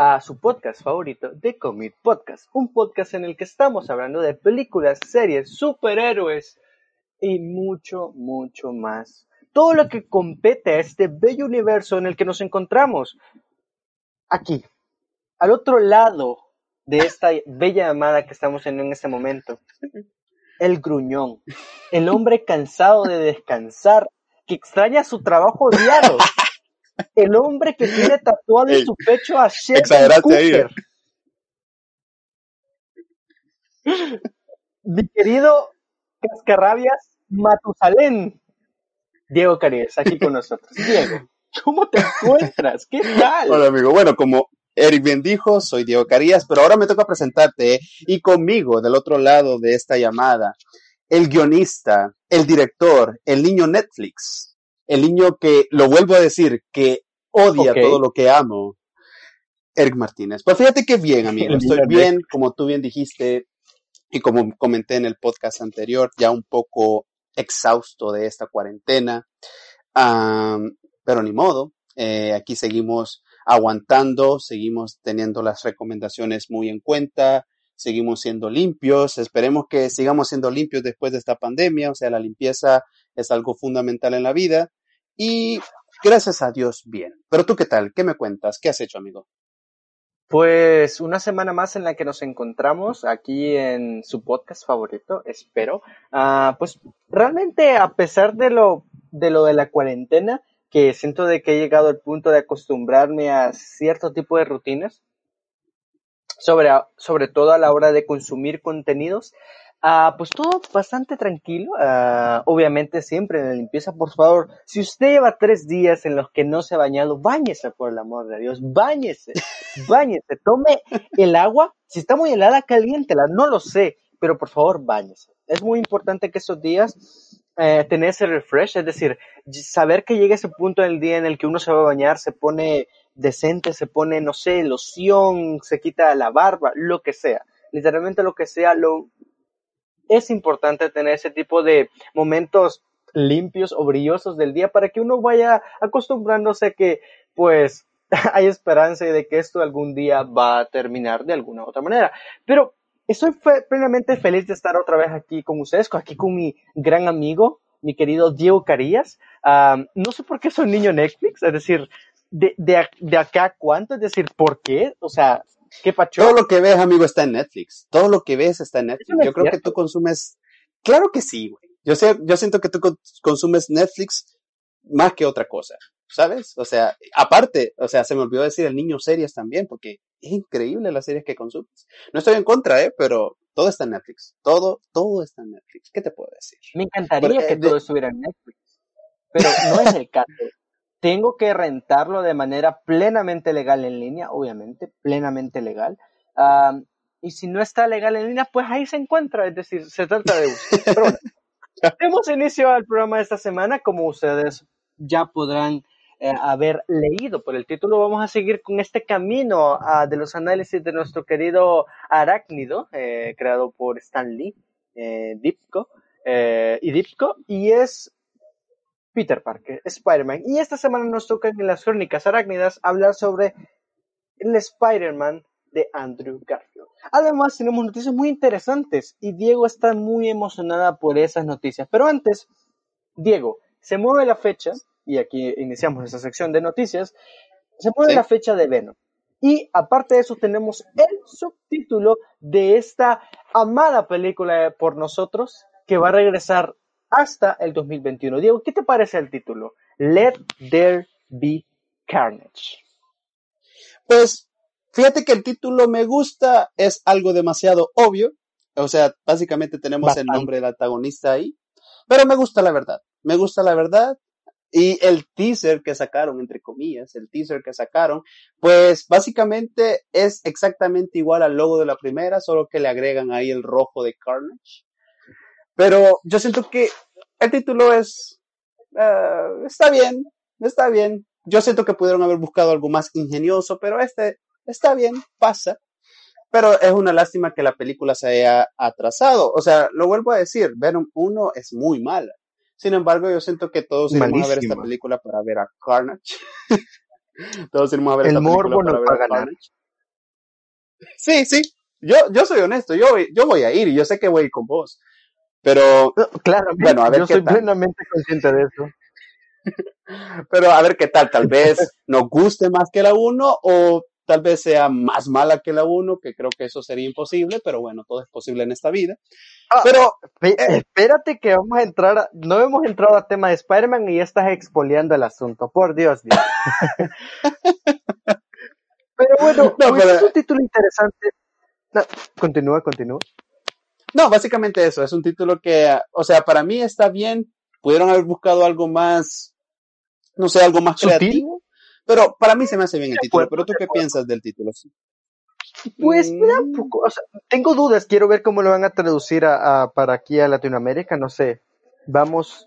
A su podcast favorito, The Comic Podcast, un podcast en el que estamos hablando de películas, series, superhéroes y mucho, mucho más. Todo lo que compete a este bello universo en el que nos encontramos. Aquí, al otro lado de esta bella llamada que estamos en en este momento. El gruñón, el hombre cansado de descansar, que extraña su trabajo diario. El hombre que tiene tatuado en su pecho a Sheldon Cooper. Mi querido Cascarrabias Matusalén. Diego Carías, aquí con nosotros. Diego, ¿cómo te encuentras? ¿Qué tal? Hola, amigo. Bueno, como Eric bien dijo, soy Diego Carías, pero ahora me toca presentarte ¿eh? y conmigo del otro lado de esta llamada, el guionista, el director, el niño Netflix, el niño que, lo vuelvo a decir, que odia todo lo que amo, Eric Martínez. Pues fíjate que bien, amigo, estoy bien, como tú bien dijiste y como comenté en el podcast anterior, ya un poco exhausto de esta cuarentena, pero ni modo, eh, aquí seguimos aguantando, seguimos teniendo las recomendaciones muy en cuenta, seguimos siendo limpios, esperemos que sigamos siendo limpios después de esta pandemia, o sea, la limpieza es algo fundamental en la vida y gracias a Dios bien. Pero tú qué tal, ¿qué me cuentas? ¿Qué has hecho, amigo? Pues una semana más en la que nos encontramos aquí en su podcast favorito, espero. Ah, pues realmente a pesar de lo de la cuarentena, que siento de que he llegado al punto de acostumbrarme a cierto tipo de rutinas, sobre, sobre todo a la hora de consumir contenidos. Ah, pues todo bastante tranquilo. Ah, obviamente siempre en la limpieza, por favor, si usted lleva tres días en los que no se ha bañado, báñese por el amor de Dios, báñese, báñese, tome el agua, si está muy helada, caliéntela, no lo sé, pero por favor, báñese. Es muy importante que esos días eh, tener ese refresh, es decir, saber que llega ese punto del día en el que uno se va a bañar, se pone decente, se pone, no sé, loción, se quita la barba, lo que sea, literalmente lo que sea, lo es importante tener ese tipo de momentos limpios o brillosos del día para que uno vaya acostumbrándose a que, pues, hay esperanza de que esto algún día va a terminar de alguna u otra manera. Pero Estoy plenamente feliz de estar otra vez aquí con ustedes, aquí con mi gran amigo, mi querido Diego Carías. no sé por qué soy niño Netflix, es decir, de, de, de acá cuánto, es decir, ¿por qué? O sea, ¿qué pacho? Todo lo que ves, amigo, está en Netflix. Todo lo que ves está en Netflix. Yo creo que tú consumes, claro que sí, güey. Yo, sé, yo siento que tú consumes Netflix más que otra cosa. ¿sabes? O sea, aparte, o sea, se me olvidó decir el niño series también, porque es increíble las series que consumes. No estoy en contra, ¿eh? Pero todo está en Netflix. Todo, todo está en Netflix. ¿Qué te puedo decir? Me encantaría que todo estuviera en Netflix, pero no es el caso. Tengo que rentarlo de manera plenamente legal en línea, obviamente, plenamente legal. y si no está legal en línea, pues ahí se encuentra, es decir, se trata de. Pero bueno, demos inicio al programa de esta semana, como ustedes ya podrán eh, haber leído por el título, vamos a seguir con este camino ah, de los análisis de nuestro querido Arácnido, eh, creado por Stan Lee, eh, Dipko, y Dipko, y es Peter Parker, Spider-Man. Y esta semana nos toca en las crónicas arácnidas hablar sobre el Spider-Man de Andrew Garfield. Además, tenemos noticias muy interesantes y Diego está muy emocionada por esas noticias. Pero antes, Diego, se mueve la fecha y aquí iniciamos esta sección de noticias, se pone la fecha de Venom. Y aparte de eso tenemos el subtítulo de esta amada película por nosotros que va a regresar hasta el 2021. Diego, ¿qué te parece el título? Let There Be Carnage. Pues fíjate que el título me gusta, es algo demasiado obvio. O sea, básicamente tenemos el nombre del antagonista ahí. Pero me gusta la verdad. Me gusta la verdad. Y el teaser que sacaron, entre comillas, el teaser que sacaron, pues básicamente es exactamente igual al logo de la primera, solo que le agregan ahí el rojo de Carnage. Pero yo siento que el título es, eh, está bien, está bien. Yo siento que pudieron haber buscado algo más ingenioso, pero este está bien, pasa. Pero es una lástima que la película se haya atrasado. O sea, lo vuelvo a decir, Venom 1 es muy mala. Sin embargo, yo siento que todos vamos a ver esta película para ver a Carnage. Todos iremos a ver El esta película para ver a ganar. Carnage. Sí, sí. Yo, yo soy honesto, yo, yo voy a ir y yo sé que voy a ir con vos. Pero, Claramente, Bueno, a ver yo qué soy tal. plenamente consciente de eso. pero a ver qué tal. Tal vez nos guste más que la 1 o tal vez sea más mala que la 1, que creo que eso sería imposible, pero bueno, todo es posible en esta vida. Ah, Pero, Pe- Espérate que vamos a entrar, a- no hemos entrado al tema de Spider-Man y ya estás expoliando el asunto, por Dios. Dios. pero bueno, No, pues, pero- es un título interesante. No, continúa, continúa. No, básicamente eso, es un título que, o sea, para mí está bien. Pudieron haber buscado algo más, no sé, algo más ¿Sutil? creativo. Pero para mí se me hace bien el título. Pero tú qué piensas del título? Pues Mm. poco, o sea, tengo dudas, quiero ver cómo lo van a traducir a, a- para aquí a Latinoamérica, no sé. Vamos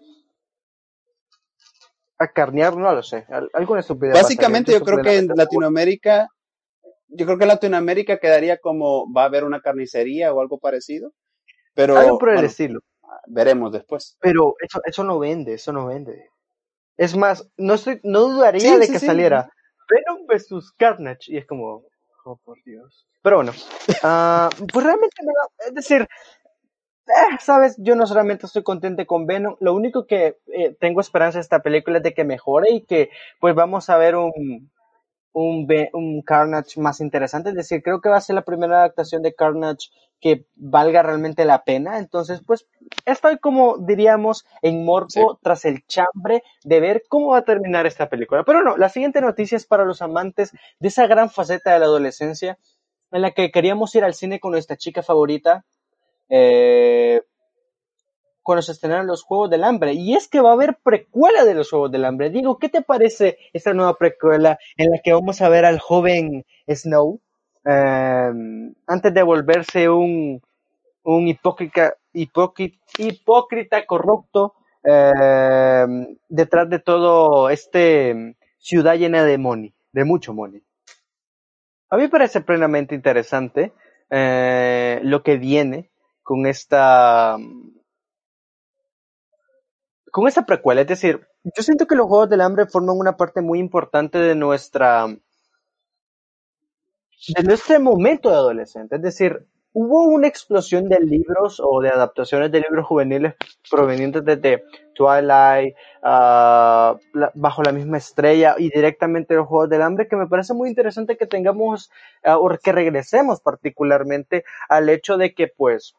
a carnear, no lo sé, alguna estupidez. Básicamente yo creo que en. Latinoamérica, yo creo que en Latinoamérica quedaría como va a haber una carnicería o algo parecido. Pero Algo por el bueno, estilo. veremos después. Pero eso, eso no vende, eso no vende. Es más, no estoy, no dudaría Sí, de sí, que sí. saliera Venom vs Carnage. Y es como, oh por Dios. Pero bueno, ah, pues realmente me da- es decir, eh, sabes, yo no solamente estoy contento con Venom, lo único que eh, tengo esperanza de esta película es de que mejore y que pues vamos a ver un, un, un Carnage más interesante. Es decir, creo que va a ser la primera adaptación de Carnage que valga realmente la pena. Entonces, pues estoy como diríamos en morbo Sí. tras el chambre de ver cómo va a terminar esta película. Pero no, la siguiente noticia es para los amantes de esa gran faceta de la adolescencia en la que queríamos ir al cine con nuestra chica favorita eh, cuando se estrenaron los Juegos del Hambre. Y es que va a haber precuela de los Juegos del Hambre. Digo, ¿qué te parece esta nueva precuela en la que vamos a ver al joven Snow eh, antes de volverse un, un hipócrita, hipócrita, corrupto eh, detrás de todo este ciudad llena de money, de mucho money? A mí me parece plenamente interesante eh, lo que viene con esta con esta precuela. Es decir, yo siento que los Juegos del Hambre forman una parte muy importante de nuestra de nuestro momento de adolescente. Es decir, hubo una explosión de libros o de adaptaciones de libros juveniles provenientes desde Twilight, la- Bajo la misma estrella y directamente los Juegos del Hambre, que me parece muy interesante que tengamos, ah, o que regresemos particularmente al hecho de que, pues,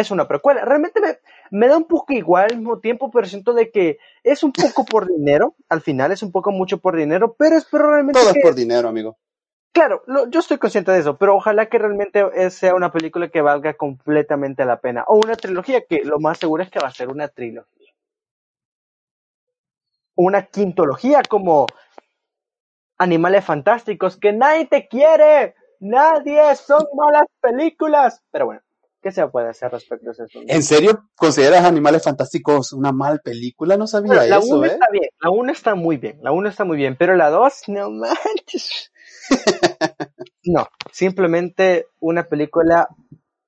es una precuela. Realmente me, me da un poco igual al mismo tiempo, pero siento de que es un poco por dinero, al final es un poco mucho por dinero, pero espero realmente Todo que... es por dinero, amigo. Claro, lo- yo estoy consciente de eso, pero ojalá que realmente sea una película que valga completamente la pena. O una trilogía, que lo más seguro es que va a ser una trilogía. Una quintología como Animales Fantásticos, que nadie te quiere, nadie, son malas películas. Pero bueno, ¿qué se puede hacer respecto a eso? ¿En serio consideras Animales Fantásticos una mal película? No sabía Bueno, la eso, 1 ¿eh? está bien, la 1 está muy bien, la 1 está muy bien, pero la 2, no manches. No, simplemente una película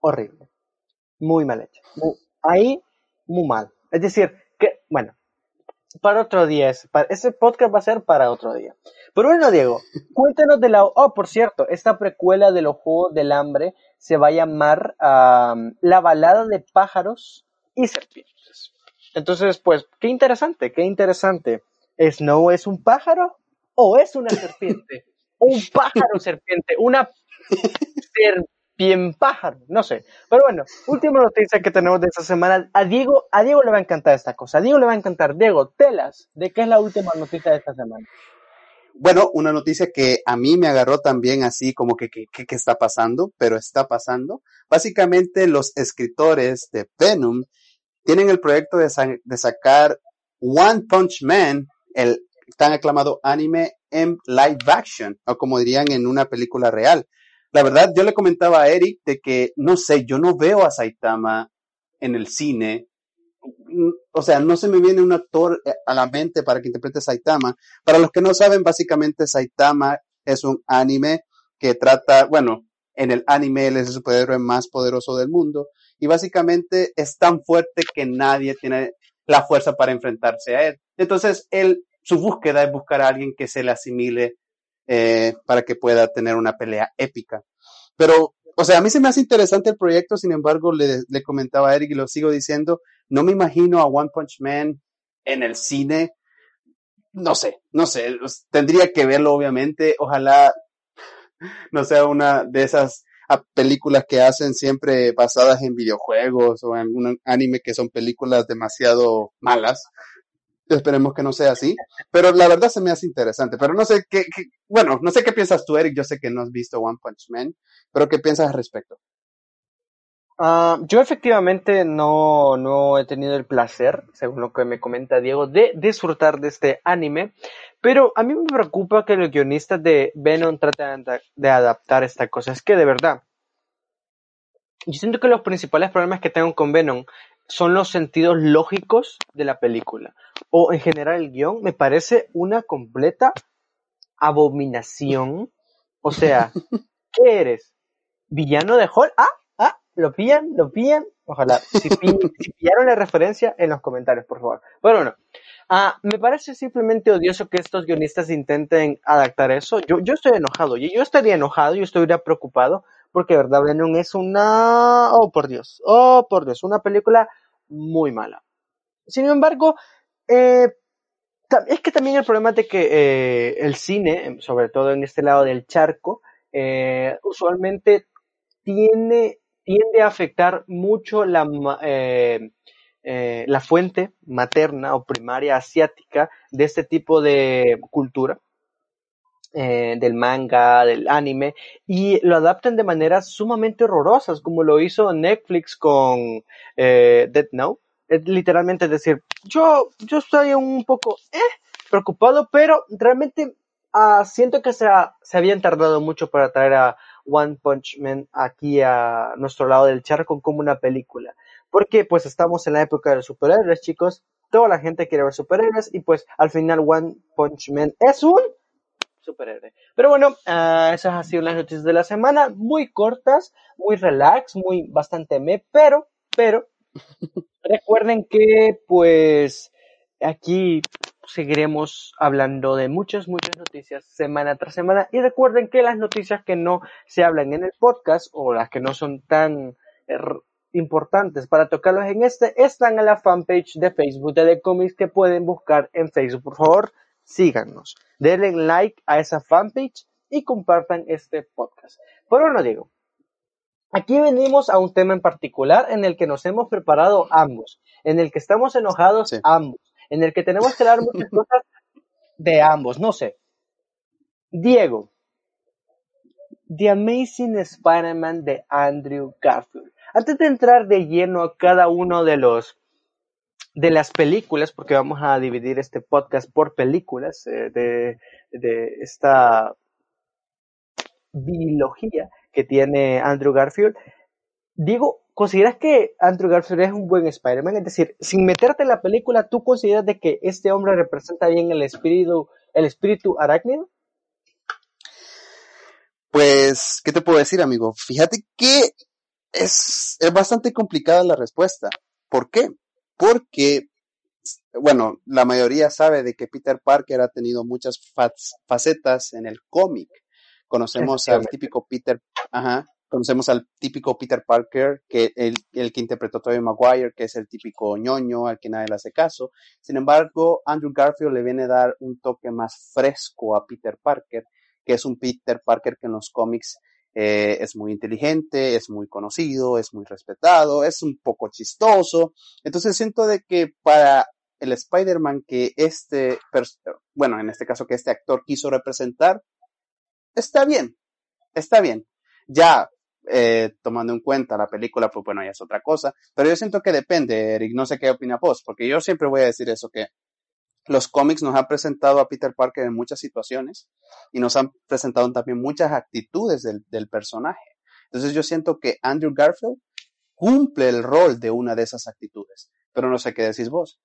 horrible, muy mal hecha. Mu- Ahí, muy mal. Es decir, que, bueno, para otro día, es- para- ese podcast va a ser para otro día. Pero bueno, Diego, cuéntanos de la... Oh, por cierto, esta precuela de los Juegos del Hambre se va a llamar am, La balada de pájaros y serpientes. Entonces, pues, qué interesante, qué interesante. ¿Snow es un pájaro o es una serpiente? un pájaro serpiente, una serpien pájaro, no sé. Pero bueno, última noticia que tenemos de esta semana. A Diego, a Diego le va a encantar esta cosa. A Diego le va a encantar. Diego, telas, ¿de qué es la última noticia de esta semana? Bueno, una noticia que a mí me agarró también así como que ¿qué que, está pasando, pero está pasando. Básicamente los escritores de Venom tienen el proyecto de, de sacar One Punch Man, el tan aclamado anime en live action, o como dirían en una película real. La verdad, yo le comentaba a Eric de que, no sé, yo no veo a Saitama en el cine. O sea, no se me viene un actor eh, a la mente para que interprete Saitama. Para los que no saben, básicamente Saitama es un anime que trata, bueno, en el anime él es el superhéroe más poderoso del mundo y básicamente es tan fuerte que nadie tiene la fuerza para enfrentarse a él. Entonces, él su búsqueda es buscar a alguien que se le asimile eh, para que pueda tener una pelea épica. Pero, o sea, a mí se me hace interesante el proyecto, sin embargo, le comentaba a Eric y lo sigo diciendo, no me imagino a One Punch Man en el cine. No sé, no sé, tendría que verlo obviamente, ojalá no sea una de esas películas que hacen siempre basadas en videojuegos o en un anime que son películas demasiado malas. Esperemos que no sea así. Pero la verdad se me hace interesante. Pero no sé qué, bueno, no sé qué piensas tú, Eric. Yo sé que no has visto One Punch Man, pero ¿qué piensas al respecto? Uh, yo efectivamente no, no he tenido el placer, según lo que me comenta Diego, de disfrutar de este anime, pero a mí me preocupa que los guionistas de Venom traten de adaptar esta cosa. Es que de verdad, yo siento que los principales problemas que tengo con Venom son los sentidos lógicos de la película. O en general el guion me parece una completa abominación. O sea, ¿qué eres? ¿Villano de Hall? Ah, ah, lo pillan, lo pillan. Ojalá, si, pillaron la referencia en los comentarios, por favor. Bueno, no. Ah, me parece simplemente odioso que estos guionistas intenten adaptar eso. Yo, yo estoy enojado, y yo estaría enojado, yo estaría preocupado, porque verdad Venom es una, oh por Dios, oh por Dios, una película muy mala. Sin embargo, eh, es que también el problema es de que eh, el cine, sobre todo en este lado del charco, eh, usualmente tiene, tiende a afectar mucho la, la fuente materna o primaria asiática de este tipo de cultura. del manga, del anime, y lo adaptan de maneras sumamente horrorosas, como lo hizo Netflix con eh, Dead Note, literalmente decir, yo, yo estoy un poco eh, preocupado, pero realmente uh, siento que se, se habían tardado mucho para traer a One Punch Man aquí a nuestro lado del charco como una película. Porque pues estamos en la época de los superhéroes, chicos. Toda la gente quiere ver superhéroes y pues al final One Punch Man es un superhéroe. Pero bueno, uh, esas han sido las noticias de la semana, muy cortas, muy relax, muy bastante me, pero, pero, Recuerden que pues aquí seguiremos hablando de muchas, muchas noticias semana tras semana. Y recuerden que las noticias que no se hablan en el podcast o las que no son tan er, importantes para tocarlos en este están en la fanpage de Facebook de The Comics que pueden buscar en Facebook. Por favor, síganos. Denle like a esa fanpage y compartan este podcast. Por bueno, digo, Aquí venimos a un tema en particular en el que nos hemos preparado ambos, en el que estamos enojados ambos, en el que tenemos que dar muchas cosas de ambos, no sé. Diego, The Amazing Spider-Man de Andrew Garfield. Antes de entrar de lleno a cada uno de los de las películas, porque vamos a dividir este podcast por películas eh, de, de esta biología que tiene Andrew Garfield. Digo, ¿consideras que Andrew Garfield es un buen Spider-Man? Es decir, sin meterte en la película, ¿tú consideras de que este hombre representa bien el espíritu, el espíritu arácnido? Pues, ¿qué te puedo decir, amigo? Fíjate que es, es bastante complicada la respuesta. ¿Por qué? Porque, bueno, la mayoría sabe de que Peter Parker ha tenido muchas facetas en el cómic. Conocemos al típico Peter, ajá, conocemos al típico Peter Parker, que el, el que interpretó Tobey Maguire, que es el típico ñoño al que nadie le hace caso. Sin embargo, Andrew Garfield le viene a dar un toque más fresco a Peter Parker, que es un Peter Parker que en los cómics eh, es muy inteligente, es muy conocido, es muy respetado, es un poco chistoso. Entonces siento de que para el Spider-Man que este, bueno, en este caso que este actor quiso representar, está bien, está bien. Ya eh, tomando en cuenta la película, pues bueno, ya es otra cosa. Pero yo siento que depende, Eric, no sé qué opina vos, porque yo siempre voy a decir eso, que los cómics nos han presentado a Peter Parker en muchas situaciones y nos han presentado también muchas actitudes del, del personaje. Entonces yo siento que Andrew Garfield cumple el rol de una de esas actitudes, pero no sé qué decís vos.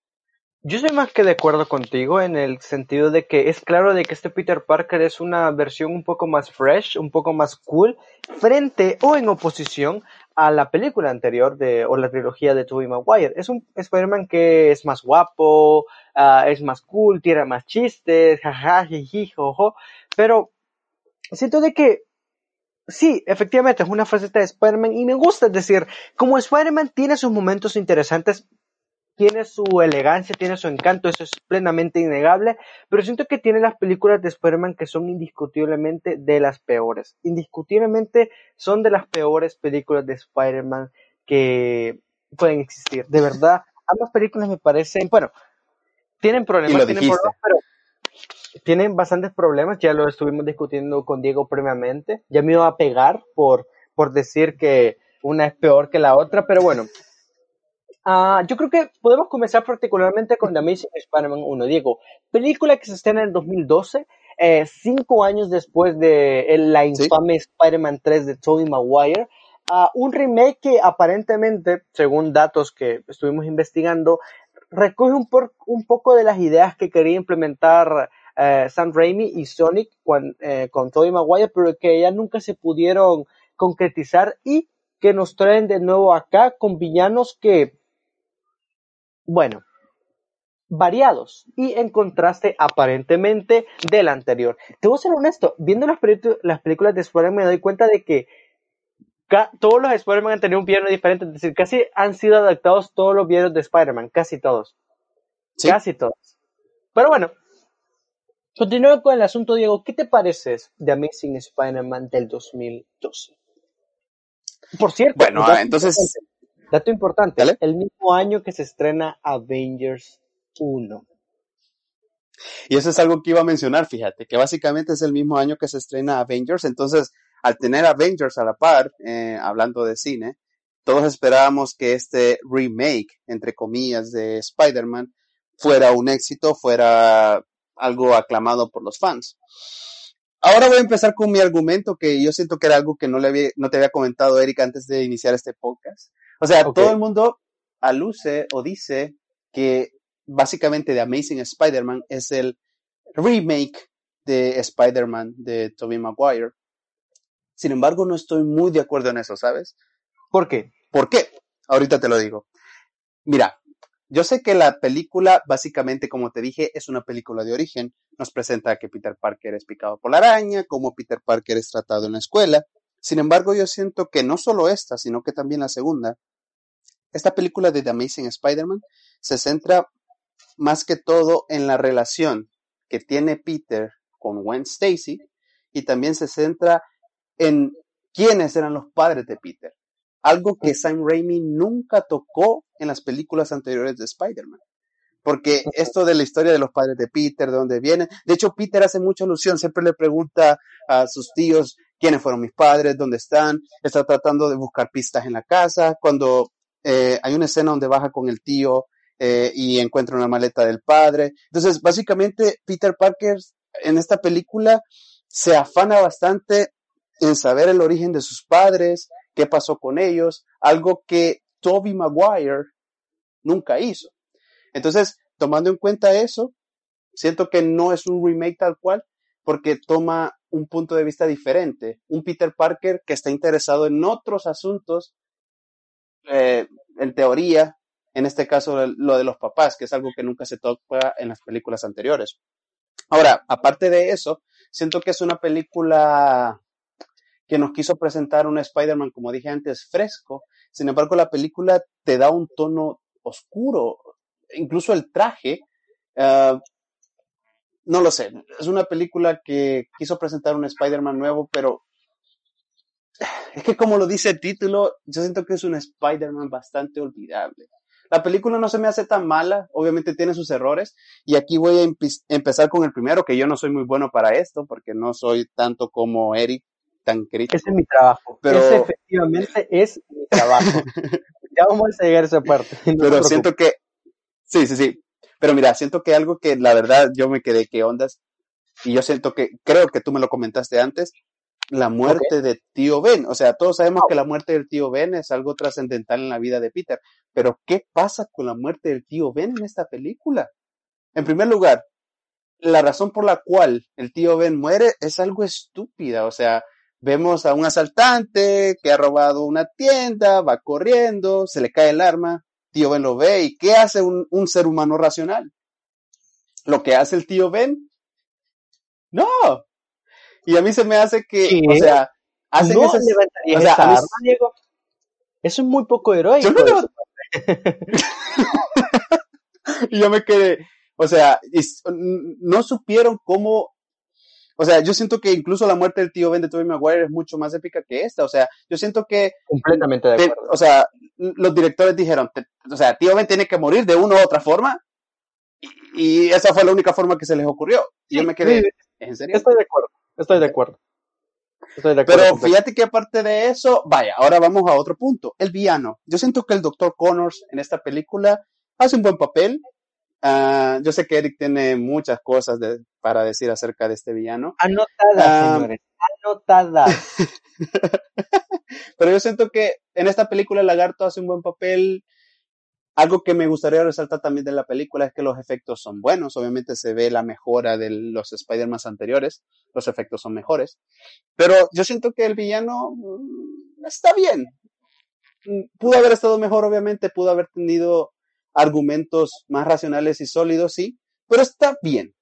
Yo soy más que de acuerdo contigo en el sentido de que es claro de que este Peter Parker es una versión un poco más fresh, un poco más cool, frente o en oposición a la película anterior de, o la trilogía de Tobey Maguire. Es un Spider-Man que es más guapo, uh, es más cool, tiene más chistes, jaja, jiji, pero siento de que sí, efectivamente es una faceta de Spider-Man y me gusta, decir, como Spider-Man tiene sus momentos interesantes, tiene su elegancia, tiene su encanto, eso es plenamente innegable, pero siento que tiene las películas de Spider-Man que son indiscutiblemente de las peores. Indiscutiblemente son de las peores películas de Spider-Man que pueden existir. De verdad, ambas películas me parecen, bueno, tienen problemas, tienen problemas, pero tienen bastantes problemas, ya lo estuvimos discutiendo con Diego previamente, ya me iba a pegar por, por decir que una es peor que la otra, pero bueno, Uh, yo creo que podemos comenzar particularmente con The Amazing Spider-Man 1. Diego, película que se estrena en el 2012, eh, cinco años después de la infame Spider-Man 3 de Tobey Maguire. Uh, un remake que aparentemente, según datos que estuvimos investigando, recoge un, por, un poco de las ideas que quería implementar eh, Sam Raimi y Sonic con, eh, con Tobey Maguire, pero que ya nunca se pudieron concretizar y que nos traen de nuevo acá con villanos que bueno, variados y en contraste aparentemente del anterior. Te voy a ser honesto, viendo las, las películas de Spider-Man me doy cuenta de que todos los Spider-Man han tenido un villano diferente, es decir, casi han sido adaptados todos los villanos de Spider-Man, casi todos. Casi todos. Pero bueno, continuando con el asunto, Diego, ¿qué te parece de Amazing Spider-Man del 2012? Por cierto, bueno, entonces Dato importante, el mismo año que se estrena Avengers 1. Y eso es algo que iba a mencionar, fíjate, que básicamente es el mismo año que se estrena Avengers, entonces al tener Avengers a la par, eh, hablando de cine, todos esperábamos que este remake, entre comillas, de Spider-Man fuera un éxito, fuera algo aclamado por los fans. Ahora voy a empezar con mi argumento, que yo siento que era algo que no, le había, no te había comentado, Eric, antes de iniciar este podcast. O sea, todo el mundo aluce o dice que básicamente The Amazing Spider-Man es el remake de Spider-Man de Tobey Maguire. Sin embargo, no estoy muy de acuerdo en eso, ¿sabes? ¿Por qué? ¿Por qué? Ahorita te lo digo. Mira, yo sé que la película, básicamente, como te dije, es una película de origen. Nos presenta que Peter Parker es picado por la araña, cómo Peter Parker es tratado en la escuela. Sin embargo, yo siento que no solo esta, sino que también la segunda, esta película de The Amazing Spider-Man se centra más que todo en la relación que tiene Peter con Gwen Stacy y también se centra en quiénes eran los padres de Peter. Algo que Sam Raimi nunca tocó en las películas anteriores de Spider-Man. Porque esto de la historia de los padres de Peter, de dónde vienen, de hecho Peter hace mucha alusión, siempre le pregunta a sus tíos quiénes fueron mis padres, dónde están, está tratando de buscar pistas en la casa, cuando eh, hay una escena donde baja con el tío eh, y encuentra una maleta del padre. Entonces, básicamente, Peter Parker en esta película se afana bastante en saber el origen de sus padres, qué pasó con ellos, algo que Toby Maguire nunca hizo. Entonces, tomando en cuenta eso, siento que no es un remake tal cual, porque toma un punto de vista diferente. Un Peter Parker que está interesado en otros asuntos eh, en teoría, en este caso lo de los papás, que es algo que nunca se toca en las películas anteriores. Ahora, aparte de eso, siento que es una película que nos quiso presentar un Spider-Man, como dije antes, fresco. Sin embargo, la película te da un tono oscuro, incluso el traje. Uh, no lo sé, es una película que quiso presentar un Spider-Man nuevo, pero es que como lo dice el título, yo siento que es un Spider-Man bastante olvidable. La película no se me hace tan mala, obviamente tiene sus errores, y aquí voy a empezar con el primero, que yo no soy muy bueno para esto, porque no soy tanto como Eric, tan crítico. Ese es mi trabajo. Pero... Ese efectivamente es mi trabajo. ya vamos a llegar a esa parte. pero siento que, sí, sí, sí. Pero mira, siento que algo que la verdad yo me quedé que ondas, y yo siento que, creo que tú me lo comentaste antes, la muerte de tío Ben. O sea, todos sabemos que la muerte del tío Ben es algo trascendental en la vida de Peter. Pero, ¿qué pasa con la muerte del tío Ben en esta película? En primer lugar, la razón por la cual el tío Ben muere es algo estúpida. O sea, vemos a un asaltante que ha robado una tienda, va corriendo, se le cae el arma, tío Ben lo ve y ¿qué hace un, un ser humano racional? Lo que hace el tío Ben. No, y a mí se me hace que, o sea, hacen no esas, levantarías o sea, esa a mí- arma, Diego. Eso es muy poco heroico. Yo no y yo me quedé, o sea, no supieron cómo, o sea, yo siento que incluso la muerte del tío Ben de Tobey Maguire es mucho más épica que esta, o sea, yo siento que, Completamente de te- acuerdo. o sea, los directores dijeron, te- o sea, tío Ben tiene que morir de una u otra forma, y, y esa fue la única forma que se les ocurrió. Y yo me quedé, sí, ¿es en serio? Estoy de acuerdo. Estoy de acuerdo. Estoy de acuerdo. Pero fíjate que aparte de eso, vaya, ahora vamos a otro punto. El villano. Yo siento que el Dr. Connors en esta película hace un buen papel. Ah, yo sé que Eric tiene muchas cosas de- para decir acerca de este villano, Anotada, Ah, señores. Anotada. pero yo siento que en esta película el lagarto hace un buen papel. Algo que me gustaría resaltar también de la película es que los efectos son buenos. Obviamente se ve la mejora de los Spider-Man anteriores. Los efectos son mejores. Pero yo siento que el villano mm, está bien. Mm, Pudo haber estado mejor, obviamente. Pudo haber tenido argumentos más racionales y sólidos, sí. Pero está bien.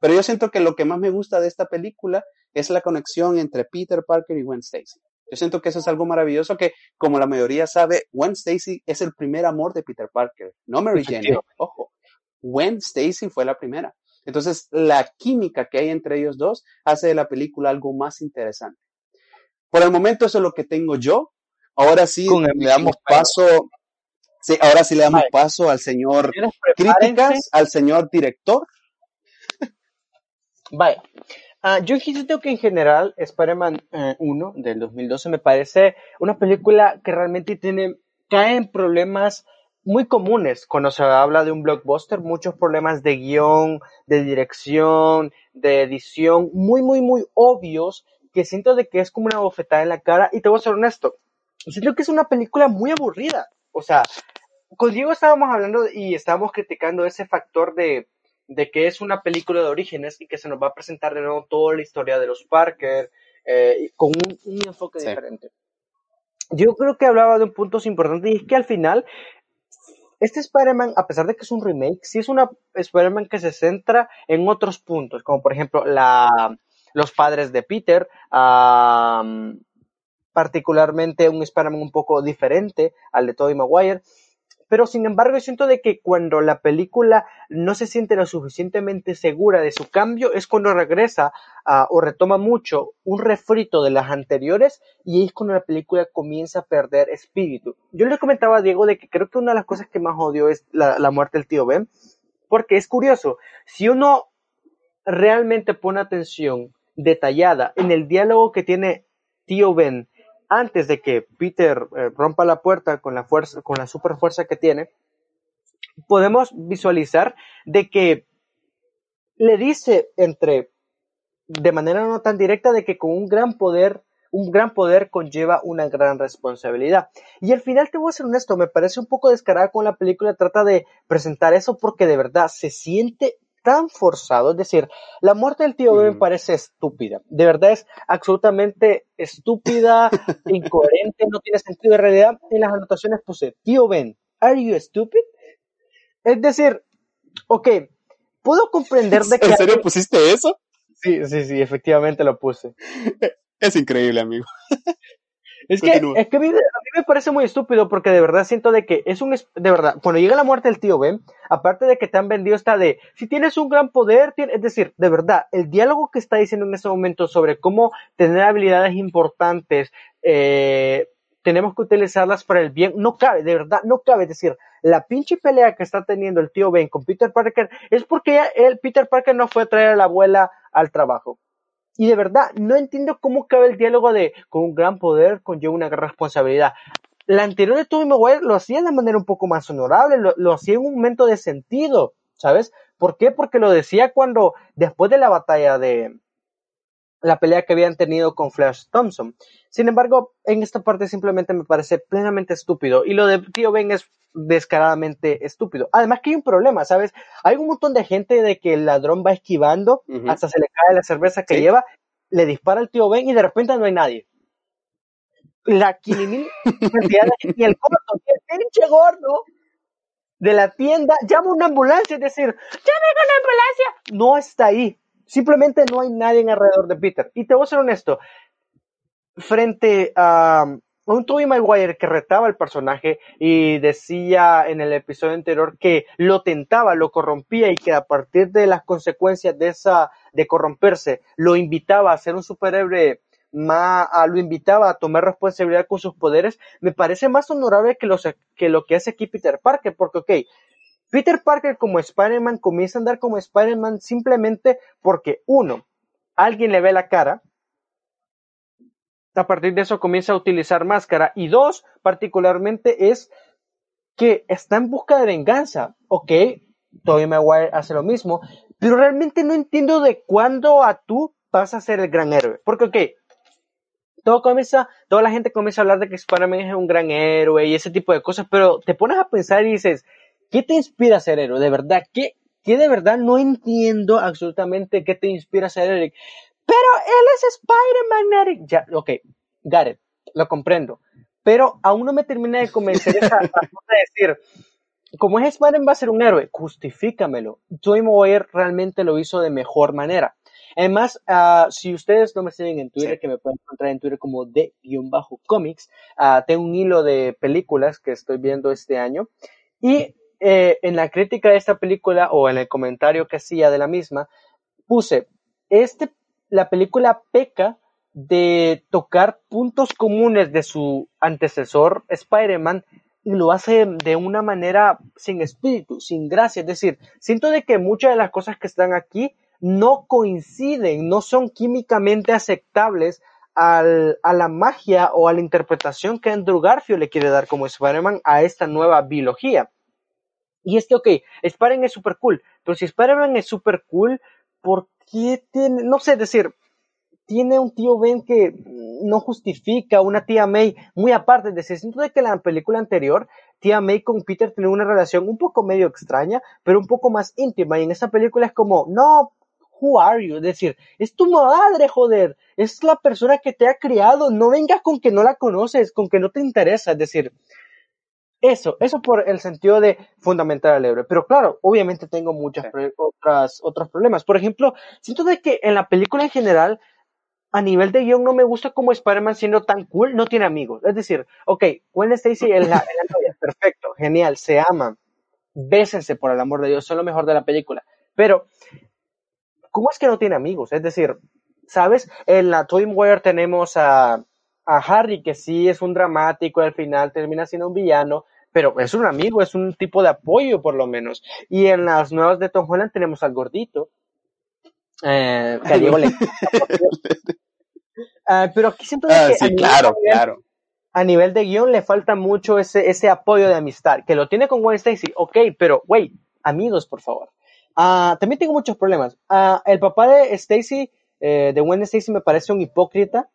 Pero yo siento que lo que más me gusta de esta película es la conexión entre Peter Parker y Gwen Stacy. Yo siento que eso es algo maravilloso que, como la mayoría sabe, Gwen Stacy es el primer amor de Peter Parker, no Mary Jane. Ojo, Gwen Stacy fue la primera. Entonces, la química que hay entre ellos dos hace de la película algo más interesante. Por el momento, eso es lo que tengo yo. Ahora sí, le damos paso. Sí, ahora sí le damos Vale. paso al señor críticas, al señor director. Vaya. Ah, yo siento que en general Spider-Man eh, 1 del 2012 me parece una película que realmente tiene, cae en problemas muy comunes cuando se habla de un blockbuster, muchos problemas de guion, de dirección, de edición, muy, muy, muy obvios, que siento de que es como una bofetada en la cara, y te voy a ser honesto, siento que es una película muy aburrida, o sea, con Diego estábamos hablando y estábamos criticando ese factor de, de que es una película de orígenes y que se nos va a presentar de nuevo toda la historia de los Parker eh, con un, un enfoque Sí. diferente. Yo creo que hablaba de un punto importante y es que al final este Spider-Man, a pesar de que es un remake, sí es una Spider-Man que se centra en otros puntos, como por ejemplo la, los padres de Peter, am, particularmente un Spider-Man un poco diferente al de Tobey Maguire, pero sin embargo siento de que cuando la película no se siente lo suficientemente segura de su cambio es cuando regresa o retoma mucho un refrito de las anteriores y es cuando la película comienza a perder espíritu. Yo le comentaba a Diego de que creo que una de las cosas que más odio es la, la muerte del tío Ben, porque es curioso, si uno realmente pone atención detallada en el diálogo que tiene tío Ben antes de que Peter eh, rompa la puerta con la fuerza, con la super fuerza que tiene, podemos visualizar de que le dice entre de manera no tan directa de que con un gran poder un gran poder conlleva una gran responsabilidad. Y al final te voy a ser honesto, me parece un poco descarada con la película, trata de presentar eso porque de verdad se siente tan forzado, es decir, la muerte del tío Ben me parece estúpida, de verdad es absolutamente estúpida, incoherente, no tiene sentido de realidad. En las anotaciones puse, tío Ben, ¿are you stupid? Es decir, ok, puedo comprender de que... ¿En serio pusiste eso? Sí, sí, sí, efectivamente lo puse. Es increíble, amigo. Es que, Continúa. es que a mí, a mí me parece muy estúpido porque de verdad siento de que es un, de verdad, cuando llega la muerte del tío Ben, aparte de que te han vendido esta de, si tienes un gran poder, tien- es decir, de verdad, el diálogo que está diciendo en ese momento sobre cómo tener habilidades importantes, eh, tenemos que utilizarlas para el bien, no cabe, de verdad, no cabe, es decir, la pinche pelea que está teniendo el tío Ben con Peter Parker es porque él, Peter Parker no fue a traer a la abuela al trabajo. Y de verdad, no entiendo cómo cabe el diálogo de con un gran poder conlleva una gran responsabilidad. La anterior de Tobey Maguire lo hacía de manera un poco más honorable, lo, lo hacía en un momento de sentido, ¿sabes? ¿Por qué? Porque lo decía cuando, después de la batalla de, la pelea que habían tenido con Flash Thompson. Sin embargo, en esta parte simplemente me parece plenamente estúpido y lo de Tío Ben es descaradamente estúpido. Además que hay un problema, ¿sabes? Hay un montón de gente de que el ladrón va esquivando, hasta se le cae la cerveza que lleva, le dispara al tío Ben y de repente no hay nadie. La quinimil cantidad de y el corto, el pinche gordo de la tienda llama una ambulancia, es decir, llame a la ambulancia, no está ahí. Simplemente no hay nadie alrededor de Peter. Y te voy a ser honesto, frente a un Tobey Maguire que retaba al personaje y decía en el episodio anterior que lo tentaba, lo corrompía y que a partir de las consecuencias de esa, de corromperse, lo invitaba a ser un superhéroe más, lo invitaba a tomar responsabilidad con sus poderes, me parece más honorable que, que lo que hace aquí Peter Parker, porque ok, Peter Parker como Spider-Man comienza a andar como Spider-Man simplemente porque uno, alguien le ve la cara, a partir de eso comienza a utilizar máscara y dos, particularmente es que está en busca de venganza. Ok, Tobey Maguire hace lo mismo, pero realmente no entiendo de cuándo a tú vas a ser el gran héroe. Porque, ok, todo comienza, toda la gente comienza a hablar de que Spider-Man es un gran héroe y ese tipo de cosas, pero te pones a pensar y dices, ¿Qué te inspira a ser héroe? De verdad, ¿qué, qué de verdad no entiendo absolutamente qué te inspira a ser Eric? Pero él es Spider-Man, Eric. Ya, ok, got it, lo comprendo. Pero aún no me termina de convencer esa de decir, como es Spider-Man va a ser un héroe, justifícamelo. Joy Moyer realmente lo hizo de mejor manera. Además, uh, si ustedes no me siguen en Twitter, que me pueden encontrar en Twitter como de-comics, uh, tengo un hilo de películas que estoy viendo este año. Y eh, en la crítica de esta película o en el comentario que hacía de la misma, puse, este, la película peca de tocar puntos comunes de su antecesor Spider-Man y lo hace de una manera sin espíritu, sin gracia. Es decir, siento de que muchas de las cosas que están aquí no coinciden, no son químicamente aceptables a la magia o a la interpretación que Andrew Garfield le quiere dar como Spider-Man a esta nueva biología. Y es que, ok, Spider-Man es super cool, pero si Spider-Man es super cool, ¿por qué tiene, no sé, decir, tiene un tío Ben que no justifica, una tía May, muy aparte, de decir, siento de que la película anterior, tía May con Peter tiene una relación un poco medio extraña, pero un poco más íntima, y en esta película es como, no, who are you? Es decir, es tu madre, joder, es la persona que te ha criado, no vengas con que no la conoces, con que no te interesa, es decir, eso, eso por el sentido de fundamental al héroe. Pero claro, obviamente tengo muchas otras, otros problemas. Por ejemplo, siento de que en la película en general, a nivel de guion, no me gusta como Spider-Man siendo tan cool, no tiene amigos. Es decir, ok, Gwen Stacy es la, novia, perfecto, genial, se aman, bésense por el amor de Dios, son lo mejor de la película. Pero, ¿cómo es que no tiene amigos? Es decir, ¿sabes? En la Twin Warrior tenemos a, a Harry, que sí es un dramático, al final termina siendo un villano, pero es un amigo, es un tipo de apoyo por lo menos. Y en las nuevas de Tom Holland tenemos al gordito, eh, que a Diego le... uh, pero aquí siento ah, que sí, a claro, nivel, claro. A nivel de guion le falta mucho ese, ese apoyo de amistad, que lo tiene con Gwen Stacy, ok, pero, güey, amigos, por favor. Uh, también tengo muchos problemas. Uh, el papá de Stacy, eh, de Gwen Stacy, me parece un hipócrita,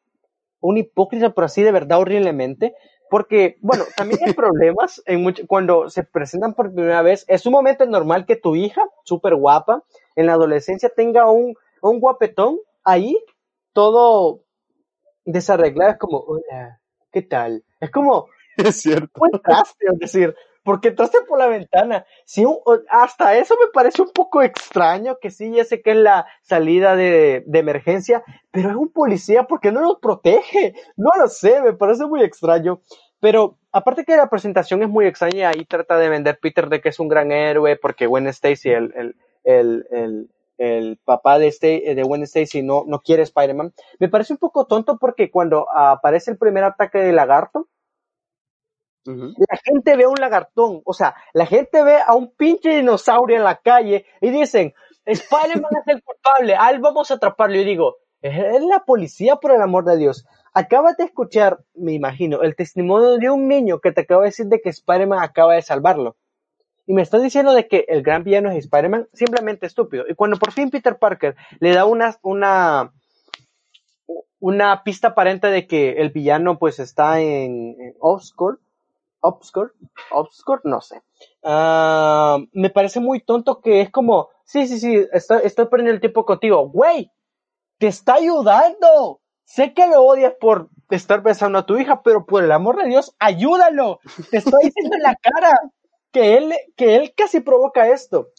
un hipócrita, por así de verdad, horriblemente, porque, bueno, también hay problemas en mucho, cuando se presentan por primera vez. Es un momento normal que tu hija, súper guapa, en la adolescencia tenga un, un guapetón ahí, todo desarreglado. Es como, hola, ¿qué tal? Es como, es cierto. Es decir, porque entraste por la ventana. Sí, hasta eso me parece un poco extraño, que sí, ya sé que es la salida de, de emergencia, pero es un policía, ¿por qué no nos protege? No lo sé, me parece muy extraño. Pero aparte que la presentación es muy extraña, ahí trata de vender Peter de que es un gran héroe, porque Gwen Stacy, el, el, el, el, el papá de, este, de Gwen Stacy, no, no quiere Spider-Man. Me parece un poco tonto porque cuando aparece el primer ataque de lagarto, la gente ve a un lagartón, o sea, la gente ve a un pinche dinosaurio en la calle y dicen, Spider-Man es el culpable, a vamos a atraparlo. Y digo, es la policía por el amor de Dios. Acabas de escuchar, me imagino, el testimonio de un niño que te acaba de decir de que Spider-Man acaba de salvarlo. Y me estás diciendo de que el gran villano es Spider-Man, simplemente estúpido. Y cuando por fin Peter Parker le da una, una, una pista aparente de que el villano pues está en, en Obscure, Obscure, Obscure, no sé. Ah, me parece muy tonto que es como, sí, sí, sí, estoy, perdiendo el tiempo contigo. Güey, te está ayudando. Sé que lo odias por estar besando a tu hija, pero por el amor de Dios, ayúdalo. Te estoy diciendo en la cara que él, que él casi provoca esto.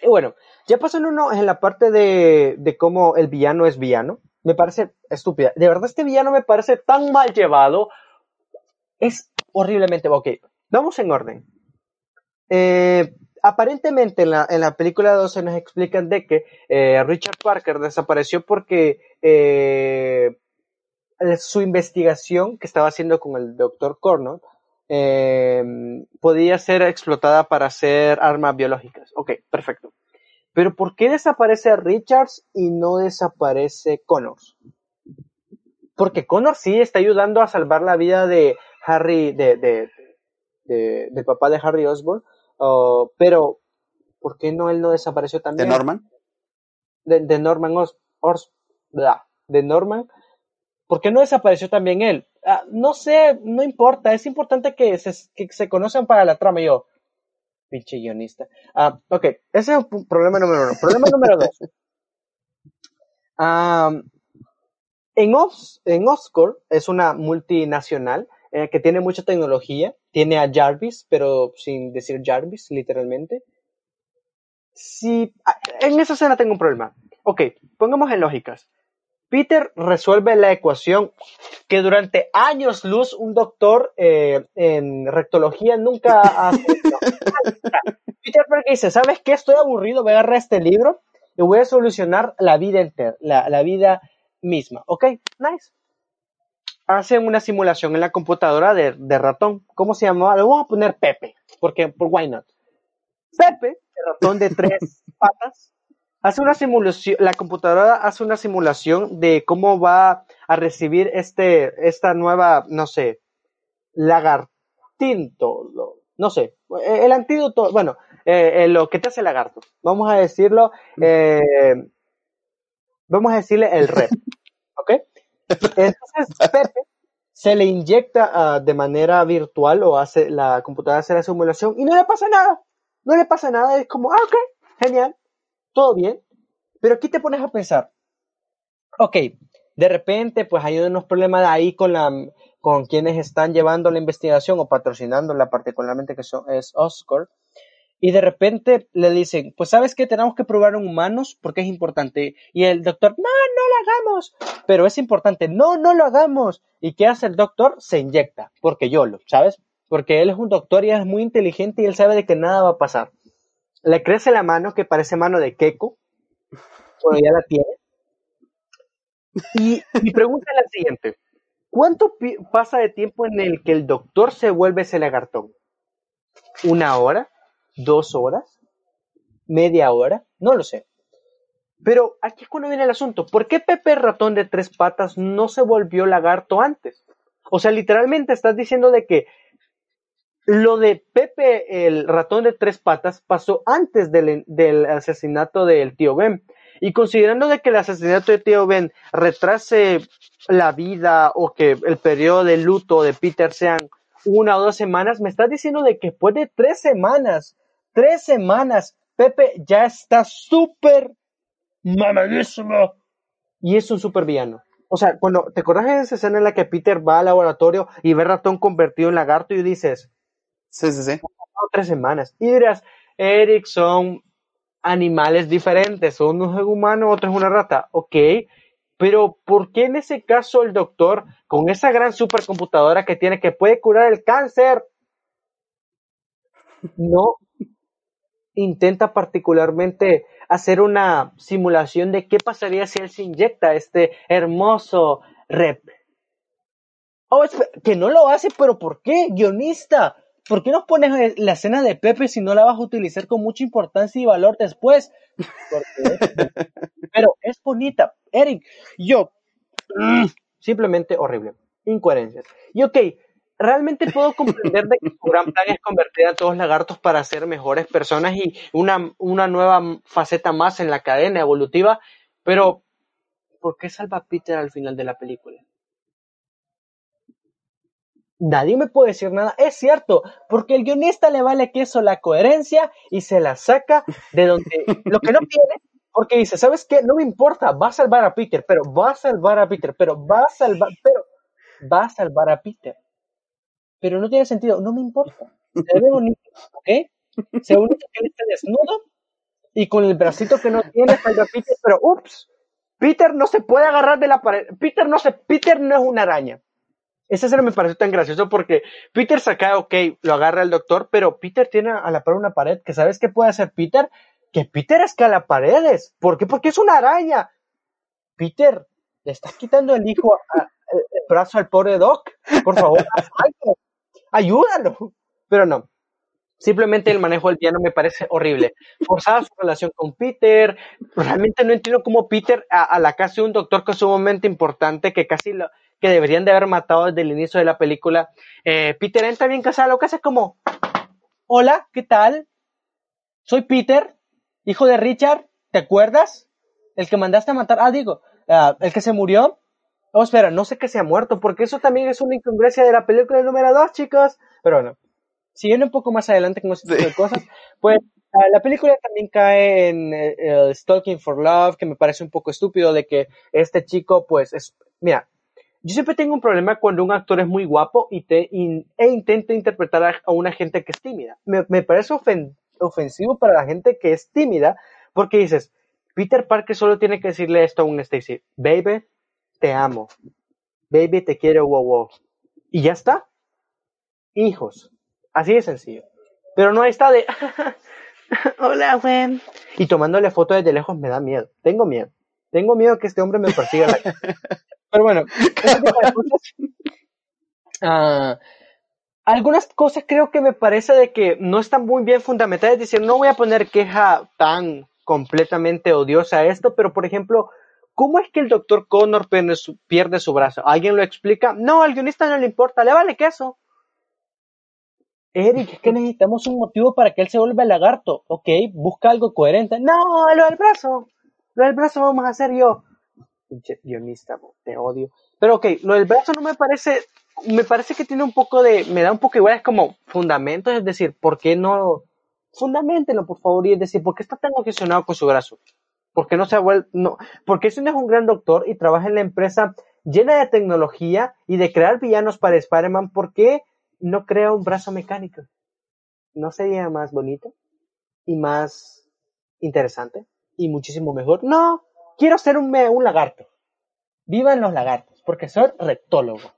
Y bueno, ya uno en la parte de, de cómo el villano es villano. Me parece estúpida. De verdad, este villano me parece tan mal llevado. Es horriblemente. Ok, vamos en orden. Eh, aparentemente en la, en la película 12 nos explican de que eh, Richard Parker desapareció porque eh, su investigación que estaba haciendo con el doctor Cornell podía ser explotada para hacer armas biológicas. Ok, perfecto. Pero ¿por qué desaparece Richards y no desaparece Connors? Porque Connors sí está ayudando a salvar la vida de Harry, de, de, de, del papá de Harry Osborn, uh, pero ¿por qué no él no desapareció también? ¿De Norman? De, de Norman Os, Ors, de Norman. ¿Por qué no desapareció también él? Uh, no sé, no importa, es importante que se, que se conozcan para la trama. Y yo, pinche guionista. Uh, ok, ese es un problema número uno. Problema número dos. Um, en, Os, en Oscar es una multinacional eh, que tiene mucha tecnología. Tiene a Jarvis, pero sin decir Jarvis, literalmente. Si, en esa escena tengo un problema. Ok, pongamos en lógicas. Peter resuelve la ecuación que durante años luz un doctor eh, en rectología nunca ha... Peter Parker dice, ¿sabes qué? Estoy aburrido, voy a agarrar este libro y voy a solucionar la vida entera, la, la vida misma. ¿Ok? Nice hacen una simulación en la computadora de, de ratón. ¿Cómo se llamaba? Le vamos a poner Pepe, porque por why not. Pepe, el ratón de tres patas, hace una simulación, la computadora hace una simulación de cómo va a recibir este, esta nueva, no sé, lagartinto, no sé, el antídoto, bueno, eh, lo que te hace lagarto. Vamos a decirlo, eh, vamos a decirle el rep, ¿ok? Entonces, Pepe se le inyecta uh, de manera virtual o hace la computadora hace la simulación y no le pasa nada. No le pasa nada, es como, ah, ok, genial, todo bien. Pero aquí te pones a pensar, ok, de repente pues hay unos problemas ahí con la con quienes están llevando la investigación o patrocinándola particularmente que son, es Oscar y de repente le dicen, pues sabes que tenemos que probar en humanos porque es importante. Y el doctor, no, no lo hagamos. Pero es importante, no, no lo hagamos. ¿Y qué hace el doctor? Se inyecta, porque yo lo, ¿sabes? Porque él es un doctor y es muy inteligente y él sabe de que nada va a pasar. Le crece la mano que parece mano de Keiko. Bueno, ya la tiene. Y mi pregunta es la siguiente. ¿Cuánto pasa de tiempo en el que el doctor se vuelve ese lagartón? ¿Una hora? Dos horas, media hora, no lo sé. Pero aquí es cuando viene el asunto. ¿Por qué Pepe ratón de tres patas no se volvió lagarto antes? O sea, literalmente estás diciendo de que lo de Pepe el ratón de tres patas pasó antes del, del asesinato del tío Ben. Y considerando de que el asesinato de tío Ben retrase la vida o que el periodo de luto de Peter sean una o dos semanas, me estás diciendo de que después de tres semanas tres semanas, Pepe ya está súper mamadísimo. Y es un súper villano. O sea, cuando te acuerdas de esa escena en la que Peter va al laboratorio y ve ratón convertido en lagarto y dices, sí, sí, sí. Tres semanas. Y dirás, Eric, son animales diferentes. Uno es un humano, otro es una rata. Ok, pero ¿por qué en ese caso el doctor, con esa gran supercomputadora que tiene, que puede curar el cáncer, no intenta particularmente hacer una simulación de qué pasaría si él se inyecta este hermoso rep. Oh, que no lo hace, pero ¿por qué? Guionista, ¿por qué nos pones la escena de Pepe si no la vas a utilizar con mucha importancia y valor después? pero es bonita. Eric, yo, simplemente horrible. Incoherencias. Y ok, realmente puedo comprender de que su gran plan es convertir a todos lagartos para ser mejores personas y una, una nueva faceta más en la cadena evolutiva, pero ¿por qué salva a Peter al final de la película? Nadie me puede decir nada. Es cierto, porque el guionista le vale queso la coherencia y se la saca de donde lo que no tiene, porque dice, ¿sabes qué? No me importa, va a salvar a Peter, pero va a salvar a Peter, pero va a salvar, pero va a salvar a Peter. Pero no tiene sentido, no me importa. Se ve bonito, ¿ok? Se ve bonito que él esté desnudo y con el bracito que no tiene a Peter, pero ups, Peter no se puede agarrar de la pared. Peter no se, Peter no es una araña. Esa escena me pareció tan gracioso porque Peter saca, ok, lo agarra el doctor, pero Peter tiene a la par una pared que sabes qué puede hacer Peter, que Peter escala paredes. ¿Por qué? Porque es una araña. Peter, le estás quitando el hijo, el brazo al pobre Doc. Por favor, ayúdalo. Pero no. Simplemente el manejo del piano me parece horrible. Forzada su relación con Peter. Realmente no entiendo cómo Peter, a, la casa de un doctor que es sumamente importante, que casi lo, que deberían de haber matado desde el inicio de la película. Eh, Peter entra bien casado, lo que hace como, hola, ¿qué tal? Soy Peter, hijo de Richard, ¿te acuerdas? El que mandaste a matar, ah, digo, ah, el que se murió. Oh, espera, no sé que se ha muerto, porque eso también es una incongruencia de la película número dos, chicos. Pero bueno, siguiendo un poco más adelante con ese tipo de cosas, pues ah, la película también cae en eh, Stalking for Love, que me parece un poco estúpido de que este chico, pues, es, mira, yo siempre tengo un problema cuando un actor es muy guapo y te e intenta interpretar a, una gente que es tímida. Me, parece ofensivo para la gente que es tímida porque dices, Peter Parker solo tiene que decirle esto a un Stacy, baby, te amo, baby, te quiero, wow, wow. Y ya está. Hijos. Así de sencillo. Pero no está de, hola, güey. Y tomándole fotos desde lejos me da miedo. Tengo miedo. Tengo miedo que este hombre me persiga. Pero bueno, ah, algunas cosas creo que me parece de que no están muy bien fundamentadas. Es decir, no voy a poner queja tan completamente odiosa a esto, pero por ejemplo, ¿cómo es que el doctor Connor pierde su, brazo? ¿Alguien lo explica? No, al guionista no le importa, le vale queso. Eric, es que necesitamos un motivo para que él se vuelva lagarto. Ok, busca algo coherente. No, lo del brazo. Lo del brazo vamos a hacer yo guionista, te odio. Pero ok, lo del brazo no me parece, me parece que tiene un poco de, me da un poco igual, es como fundamentos, es decir, ¿por qué no? Fundamentenlo, por favor, y es decir, ¿por qué está tan obsesionado con su brazo? ¿Por qué no se ha vuelto, no? Porque si no es un gran doctor y trabaja en la empresa llena de tecnología y de crear villanos para Spider-Man, ¿por qué no crea un brazo mecánico? ¿No sería más bonito? Y más interesante? Y muchísimo mejor. No, quiero ser un, un lagarto. Vivan los lagartos, porque soy rectólogo.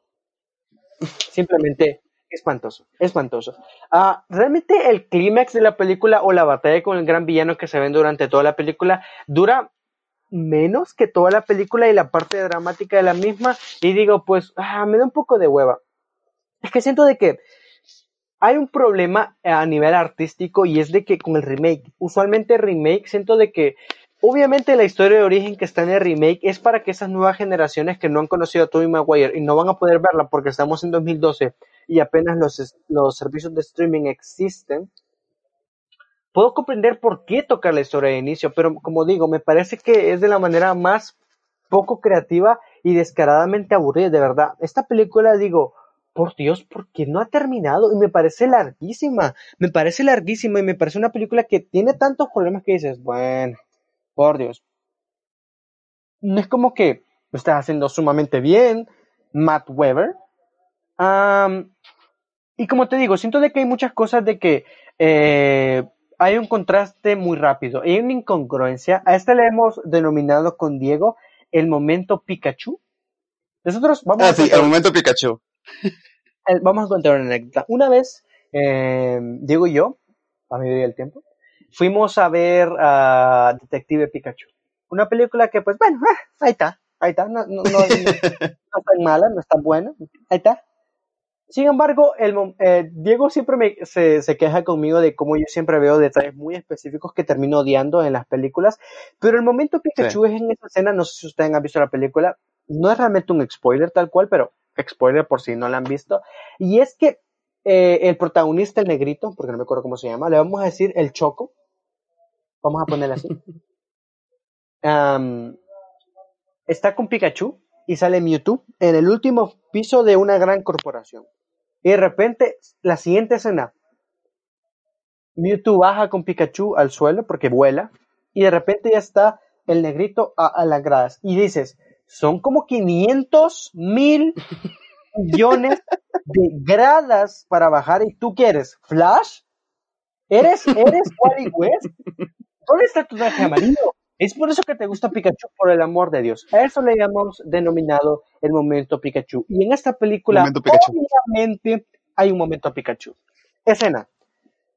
Simplemente espantoso, espantoso. Ah, realmente el clímax de la película o la batalla con el gran villano que se ven durante toda la película dura menos que toda la película y la parte dramática de la misma y digo pues ah, me da un poco de hueva. Es que siento de que hay un problema a nivel artístico y es de que con el remake, usualmente remake siento de que Obviamente la historia de origen que está en el remake es para que esas nuevas generaciones que no han conocido a Tobey Maguire y no van a poder verla porque estamos en 2012 y apenas los, los servicios de streaming existen, puedo comprender por qué tocar la historia de inicio, pero como digo, me parece que es de la manera más poco creativa y descaradamente aburrida, de verdad. Esta película, digo, por Dios, ¿por qué no ha terminado? Y me parece larguísima, me parece larguísima y me parece una película que tiene tantos problemas que dices, bueno, por Dios. No es como que lo estás haciendo sumamente bien, Matt Weber. y como te digo, siento de que hay muchas cosas de que eh, hay un contraste muy rápido, hay una incongruencia. A este le hemos denominado con Diego el momento Pikachu. Nosotros vamos ah, a sí, el momento Pikachu. Vamos a contar una anécdota. Una vez, eh, Diego y yo, a medida del tiempo, fuimos a ver a Detective Pikachu. Una película que, pues, bueno, ah, ahí está, ahí está, no, no, no, es tan mala, no es tan buena, ahí está. Sin embargo, el, eh, Diego siempre me, se, se, queja conmigo de cómo yo siempre veo detalles muy específicos que termino odiando en las películas, pero el momento Pikachu es en esa escena, no sé si ustedes han visto la película, no es realmente un spoiler tal cual, pero spoiler por si no la han visto, y es que eh, el protagonista, el negrito, porque no me acuerdo cómo se llama, le vamos a decir el Choco, Vamos a ponerle así. está con Pikachu y sale Mewtwo en el último piso de una gran corporación. Y de repente, la siguiente escena, Mewtwo baja con Pikachu al suelo porque vuela y de repente ya está el negrito a, a las gradas. Y dices, son como 500 mil millones de gradas para bajar y tú quieres Flash. ¿Eres, eres Wally West? ¿Dónde está tu traje amarillo? Es por eso que te gusta Pikachu, por el amor de Dios. A eso le llamamos denominado el momento Pikachu. Y en esta película, obviamente, hay un momento Pikachu. Escena.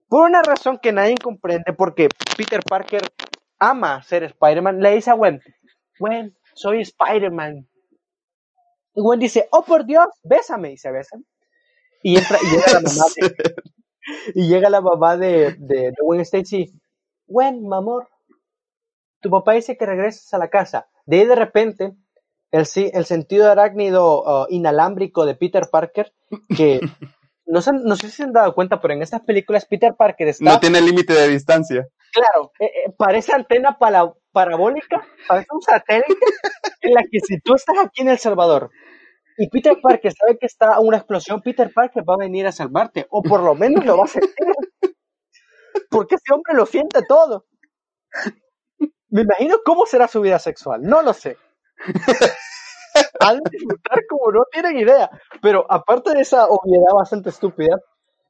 Por una razón que nadie comprende, porque Peter Parker ama ser Spider-Man, le dice a Gwen, Gwen, soy Spider-Man. Y Gwen dice, oh por Dios, bésame, y se besan. Y, entra, y llega la mamá de, y llega la mamá de, de, Gwen Stacy, Gwen, mamor, tu papá dice que regreses a la casa. De ahí de repente, el, el sentido arácnido uh, inalámbrico de Peter Parker, que no, no sé si se han dado cuenta, pero en estas películas Peter Parker está... No tiene límite de distancia. Claro, eh, eh, parece antena para, parabólica, parece un satélite, en la que si tú estás aquí en El Salvador y Peter Parker sabe que está una explosión, Peter Parker va a venir a salvarte, o por lo menos lo va a sentir. Porque ese hombre lo siente todo. Me imagino cómo será su vida sexual, no lo sé. Han de disfrutar como no tienen idea. Pero aparte de esa obviedad bastante estúpida,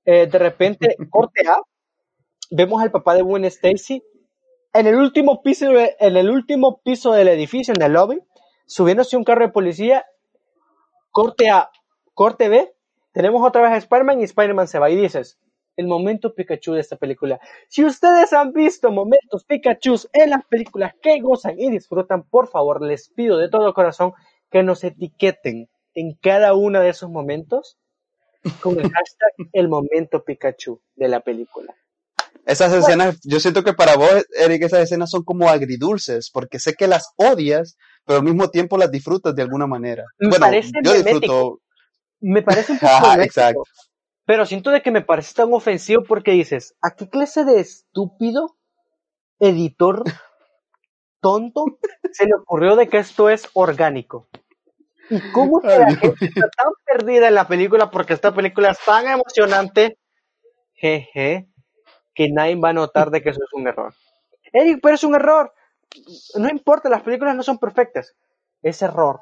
eh, de repente, corte A, vemos al papá de Gwen Stacy en el último piso, en el último piso del edificio, en el lobby, subiéndose un carro de policía, corte A, corte B, tenemos otra vez a Spider-Man y Spider-Man se va y dices, el momento Pikachu de esta película. Si ustedes han visto momentos Pikachu en las películas que gozan y disfrutan, por favor, les pido de todo corazón que nos etiqueten en cada uno de esos momentos con el hashtag el momento Pikachu de la película. Esas escenas, yo siento que para vos, Eric, esas escenas son como agridulces, porque sé que las odias, pero al mismo tiempo las disfrutas de alguna manera. Me bueno, parece yo disfruto. Me parece un poco exacto. Pero siento de que me parece tan ofensivo porque dices, ¿a qué clase de estúpido editor tonto se le ocurrió de que esto es orgánico? ¿Y cómo que la gente está tan perdida en la película porque esta película es tan emocionante? Jeje, que nadie va a notar de que eso es un error. Eric, pero es un error. No importa, las películas no son perfectas. Ese error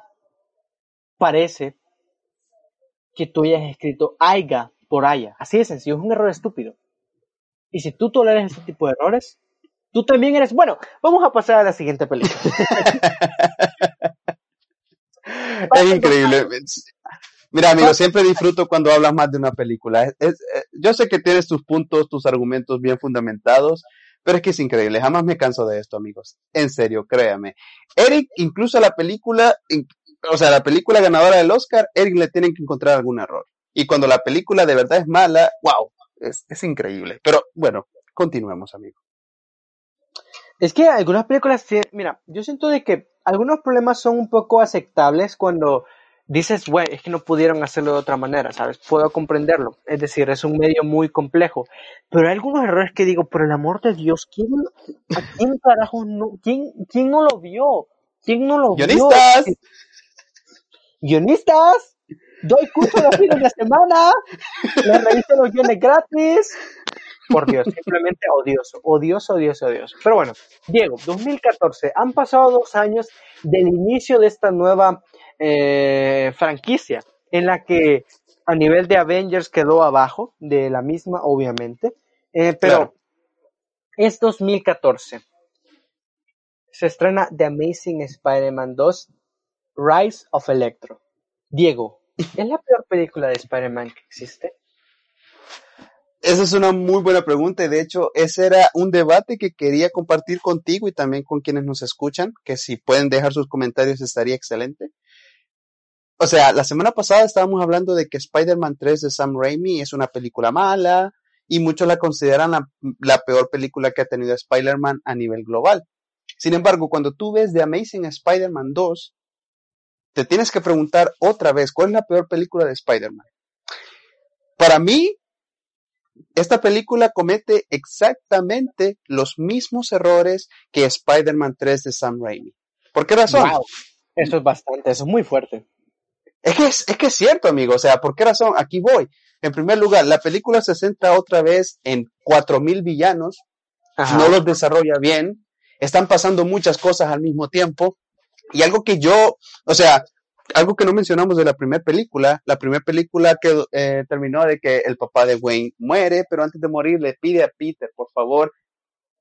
parece que tú hayas escrito Aiga por allá. Así de sencillo, es un error estúpido. Y si tú toleras ese tipo de errores, tú también eres bueno. Vamos a pasar a la siguiente película. es increíble. Mira, amigo, siempre disfruto cuando hablas más de una película. Eh, yo sé que tienes tus puntos, tus argumentos bien fundamentados, pero es que es increíble. Jamás me canso de esto, amigos. En serio, créame. Eric, incluso la película, o sea, la película ganadora del Oscar, Eric le tienen que encontrar algún error. Y cuando la película de verdad es mala, wow, es, es increíble. Pero bueno, continuemos, amigo. Es que algunas películas, mira, yo siento de que algunos problemas son un poco aceptables cuando dices, güey, es que no pudieron hacerlo de otra manera, ¿sabes? Puedo comprenderlo. Es decir, es un medio muy complejo. Pero hay algunos errores que digo, por el amor de Dios, ¿quién, ¿a quién carajo no, quién, quién no lo vio? ¿Quién no lo vio? ¡Guionistas! ¿Guionistas? Doy curso los fines de semana, les reviso los guiones gratis. Por Dios, simplemente odioso, odioso, odioso, odioso. Pero bueno, Diego, 2014, han pasado dos años del inicio de esta nueva eh, franquicia, en la que a nivel de Avengers quedó abajo de la misma, obviamente, eh, pero es 2014. Se estrena The Amazing Spider-Man 2, Rise of Electro. Diego, ¿Es la peor película de Spider-Man que existe? Esa es una muy buena pregunta y de hecho ese era un debate que quería compartir contigo y también con quienes nos escuchan, que si pueden dejar sus comentarios estaría excelente. O sea, la semana pasada estábamos hablando de que Spider-Man 3 de Sam Raimi es una película mala y muchos la consideran la, la peor película que ha tenido Spider-Man a nivel global. Sin embargo, cuando tú ves The Amazing Spider-Man 2, te tienes que preguntar otra vez, ¿cuál es la peor película de Spider-Man? Para mí, esta película comete exactamente los mismos errores que Spider-Man 3 de Sam Raimi. ¿Por qué razón? Eso es bastante, eso es muy fuerte. Es que es, es que es cierto, amigo. O sea, ¿por qué razón? Aquí voy. En primer lugar, la película se centra otra vez en cuatro mil villanos. Ajá. No los desarrolla bien. Están pasando muchas cosas al mismo tiempo. Y algo que yo, o sea, algo que no mencionamos de la primera película, la primera película que eh, terminó de que el papá de Wayne muere, pero antes de morir le pide a Peter, por favor,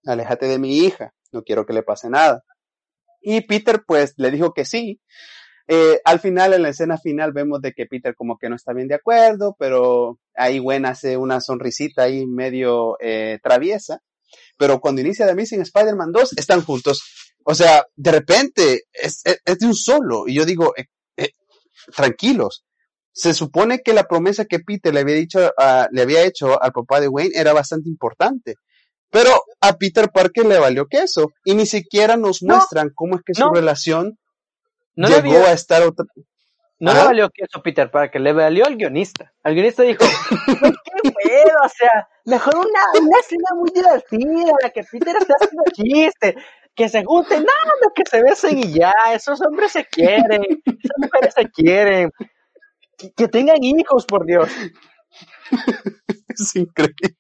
aléjate de mi hija, no quiero que le pase nada. Y Peter pues le dijo que sí. Eh, al final, en la escena final, vemos de que Peter como que no está bien de acuerdo, pero ahí Gwen hace una sonrisita ahí medio eh, traviesa. Pero cuando inicia The Amazing Spider-Man 2, están juntos. O sea, de repente es, es, es de un solo. Y yo digo, eh, eh, tranquilos. Se supone que la promesa que Peter le había dicho, uh, le había hecho al papá de Wayne era bastante importante. Pero a Peter Parker le valió queso. Y ni siquiera nos No, muestran cómo es que su relación No llegó a estar otra. no le valió que eso Peter Parker, le valió al guionista. Al guionista dijo, "Pues, qué pedo, o sea, mejor una, una escena muy divertida, la que Peter esté haciendo chiste, que se junten, nada, que se besen y ya, esos hombres se quieren, esas mujeres se quieren, que, que tengan hijos, por Dios. Es increíble.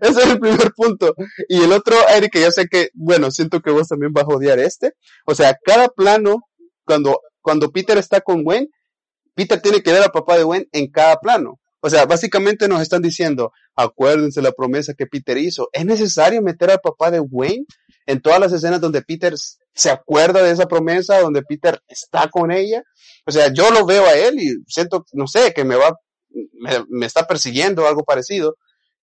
Ese es el primer punto. Y el otro, Eric, que yo sé que, bueno, siento que vos también vas a odiar este. O sea, cada plano, cuando, cuando Peter está con Gwen, Peter tiene que ver al papá de Gwen en cada plano. O sea, básicamente nos están diciendo, acuérdense la promesa que Peter hizo. ¿Es necesario meter al papá de Gwen en todas las escenas donde Peter se acuerda de esa promesa, donde Peter está con ella? O sea, yo lo veo a él y siento, no sé, que me va, me, está persiguiendo algo parecido.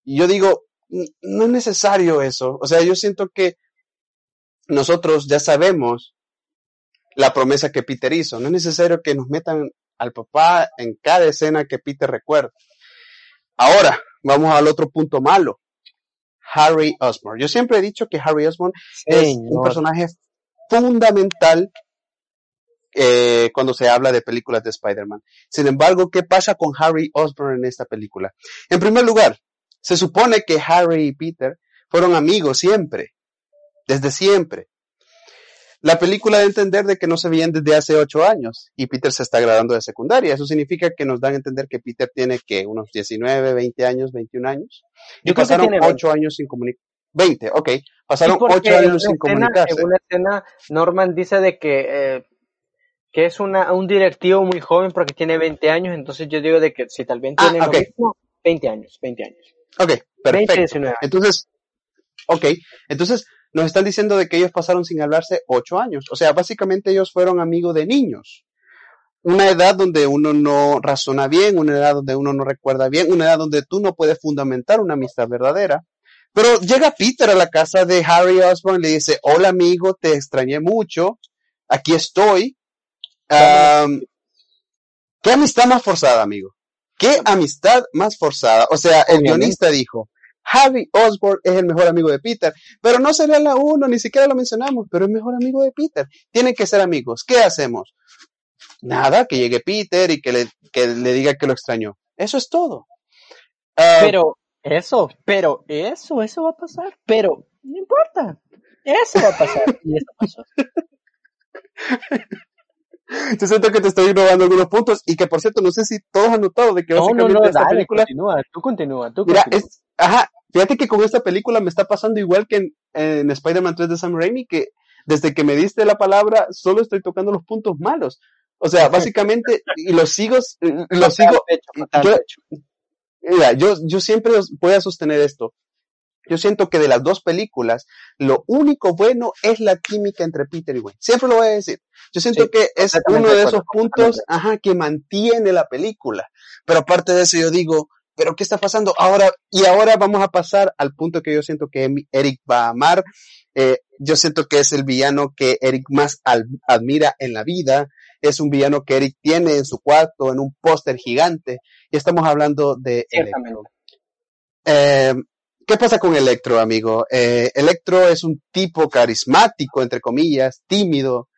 Y yo digo, "N- no es necesario eso. O sea, yo siento que nosotros ya sabemos la promesa que Peter hizo. No es necesario que nos metan al papá en cada escena que Peter recuerda. Ahora, vamos al otro punto malo. Harry Osborn. Yo siempre he dicho que Harry Osborn es un personaje fundamental eh, cuando se habla de películas de Spider-Man. Sin embargo, ¿qué pasa con Harry Osborn en esta película? En primer lugar, se supone que Harry y Peter fueron amigos siempre, desde siempre. La película da a entender de que no se veían desde hace ocho años y Peter se está graduando de secundaria. Eso significa que nos dan a entender que Peter tiene que unos 19, 20 años, 21 años. Y Yo creo que pasaron tiene 20. ocho años sin comunicar. 20, ok. Sí, Pasaron porque ocho años sin escena, comunicarse. en una escena, Norman dice de que, eh, que es una, un directivo muy joven porque tiene 20 años, entonces yo digo de que si tal vez Ah, tiene ok. lo mismo, 20 años, 20 años. Ok, 20, perfecto. 19 años. Entonces, ok, entonces nos están diciendo de que ellos pasaron sin hablarse ocho años. O sea, básicamente ellos fueron amigos de niños. Una edad donde uno no razona bien, una edad donde uno no recuerda bien, una edad donde tú no puedes fundamentar una amistad verdadera. Pero llega Peter a la casa de Harry Osborn y le dice, hola amigo, te extrañé mucho, aquí estoy. Am, ¿Qué amistad más forzada, amigo? ¿Qué amistad más forzada? O sea, el guionista dijo, Harry Osborn es el mejor amigo de Peter, pero no sería la uno, ni siquiera lo mencionamos, pero es mejor amigo de Peter. Tienen que ser amigos. ¿Qué hacemos? Nada, que llegue Peter y que le, que le diga que lo extrañó. Eso es todo. Ah, Pero eso, pero eso, eso va a pasar, pero no importa. Eso va a pasar y eso pasó. Yo siento que te estoy robando algunos puntos y que, por cierto, no sé si todos han notado de que No, no, básicamente no, esta dale, película continúa, tú continúa, tú Mira, continúa. es, ajá, fíjate que con esta película me está pasando igual que en, en Spider-Man 3 de Sam Raimi, que desde que me diste la palabra solo estoy tocando los puntos malos. O sea, básicamente, y los sigo, los sigo, yo- mira, yo, yo siempre voy a sostener esto. Yo siento que de las dos películas, lo único bueno es la química entre Peter y Gwen. Siempre lo voy a decir. Yo siento Sí, que es uno de esos puntos, ajá, que mantiene la película. Pero aparte de eso, yo digo, ¿pero qué está pasando? Ahora, y ahora vamos a pasar al punto que yo siento que Emi- Eric va a amar. Eh, yo siento que es el villano que Eric más admira en la vida. Es un villano que Eric tiene en su cuarto, en un póster gigante. Y estamos hablando de Electro. Eh, ¿Qué pasa con Electro, amigo? Eh, Electro es un tipo carismático, entre comillas, tímido,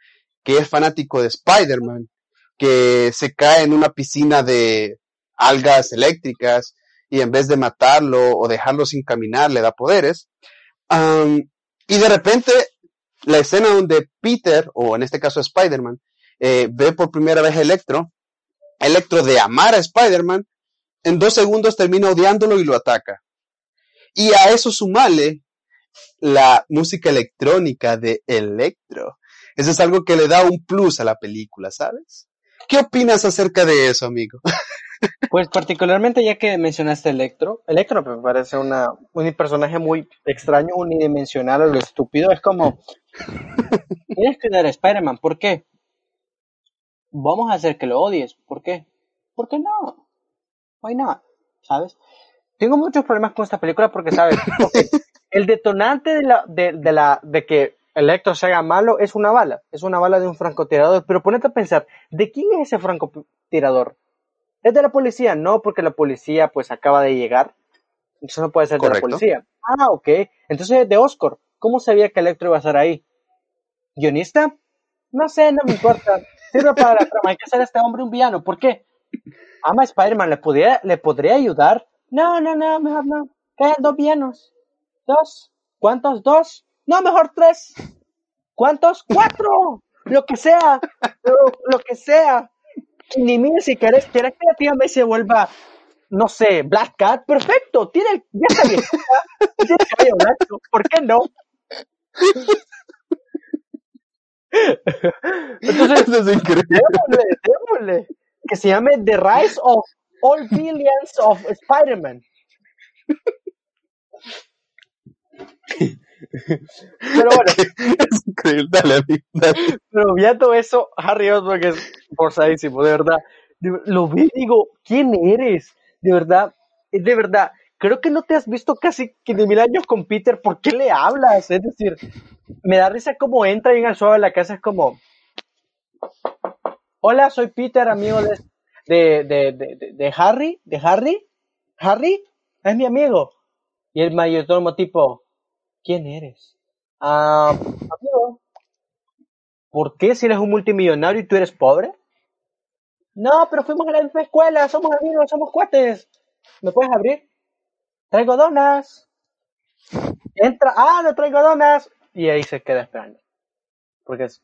que es fanático de Spider-Man, que se cae en una piscina de algas eléctricas y en vez de matarlo o dejarlo sin caminar le da poderes. Y de repente la escena donde Peter, o en este caso Spider-Man, eh, ve por primera vez a Electro, Electro de amar a Spider-Man, en dos segundos termina odiándolo y lo ataca. Y a eso sumale la música electrónica de Electro. Eso es algo que le da un plus a la película, ¿sabes? ¿Qué opinas acerca de eso, amigo? Pues particularmente ya que mencionaste Electro, Electro me parece una, un personaje muy extraño, unidimensional a lo estúpido. Es como, tienes que dar a Spider-Man, ¿por qué? Vamos a hacer que lo odies, ¿por qué? ¿Por qué no? Why not? ¿Sabes? Tengo muchos problemas con esta película porque, ¿sabes? el detonante de la, de, de la, de que Electro se haga malo es una bala, es una bala de un francotirador, pero ponete a pensar, ¿de quién es ese francotirador? ¿Es de la policía? No, porque la policía pues acaba de llegar, entonces no puede ser de la policía. Ah, ok, entonces de Oscar, ¿cómo sabía que Electro iba a estar ahí? ¿Guionista? No sé, no me importa, sirve para la trama, hay que hacer a este hombre un villano, ¿por qué? Ama a Spider-Man, ¿le podría, ¿le podría ayudar? No, no, no, mejor no, quedan dos villanos, dos, ¿cuántos? Dos, no, mejor tres. ¿Cuántos? ¡Cuatro! Lo que sea. Lo, que sea. Ni mire si querés, querés que la tía May se vuelva, no sé, Black Cat. Perfecto. Tiene, ya está bien. Tiene cabello blanco. ¿Por qué no? Entonces, Eso es increíble. Démosle, démosle. Que se llame The Rise of All Billions of Spider-Man. Pero bueno. es increíble, dale, Pero viendo eso, Harry Osborn es forzadísimo, de verdad. Lo vi y digo, ¿quién eres? De verdad, de verdad. Creo que no te has visto casi que de mil años con Peter. ¿Por qué le hablas? Es decir, me da risa como entra en el suelo de la casa. Es como, hola, soy Peter, amigo de, de, de, de, Harry. ¿De Harry? ¿Harry? Es mi amigo. Y el mayordomo tipo, ¿Quién eres? Ah, amigo. ¿Por qué si eres un multimillonario y tú eres pobre? No, pero fuimos a la misma escuela, somos amigos, somos cuates. ¿Me puedes abrir? Traigo donas. Entra, ah, no traigo donas. Y ahí se queda esperando. Porque es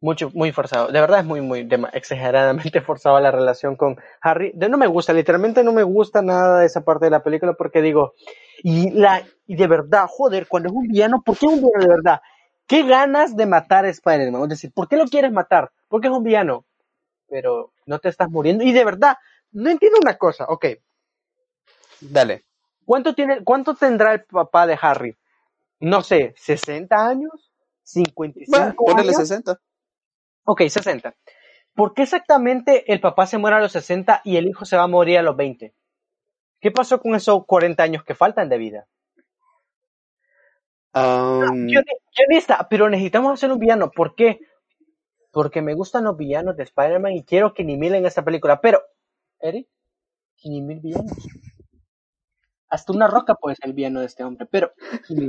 mucho, muy forzado. De verdad es muy, muy exageradamente forzado la relación con Harry. De, no me gusta, literalmente no me gusta nada de esa parte de la película porque digo, y, la, y de verdad, joder, cuando es un villano, ¿por qué es un villano de verdad? ¿Qué ganas de matar a Spider-Man? Es decir, ¿por qué lo quieres matar? Porque es un villano. Pero no te estás muriendo. Y de verdad, no entiendo una cosa. Ok. Dale. ¿Cuánto, tiene, ¿Cuánto tendrá el papá de Harry? No sé, ¿60 años? ¿55 bueno, ponele 60. Ok, 60. ¿Por qué exactamente el papá se muere a los 60 y el hijo se va a morir a los 20? ¿Qué pasó con esos 40 años que faltan de vida? Um... Yo, pero necesitamos hacer un villano. ¿Por qué? Porque me gustan los villanos de Spider-Man y quiero que ni miren esta película. Pero, Eric, ni mil villanos. Hasta una roca puede ser el villano de este hombre, pero ni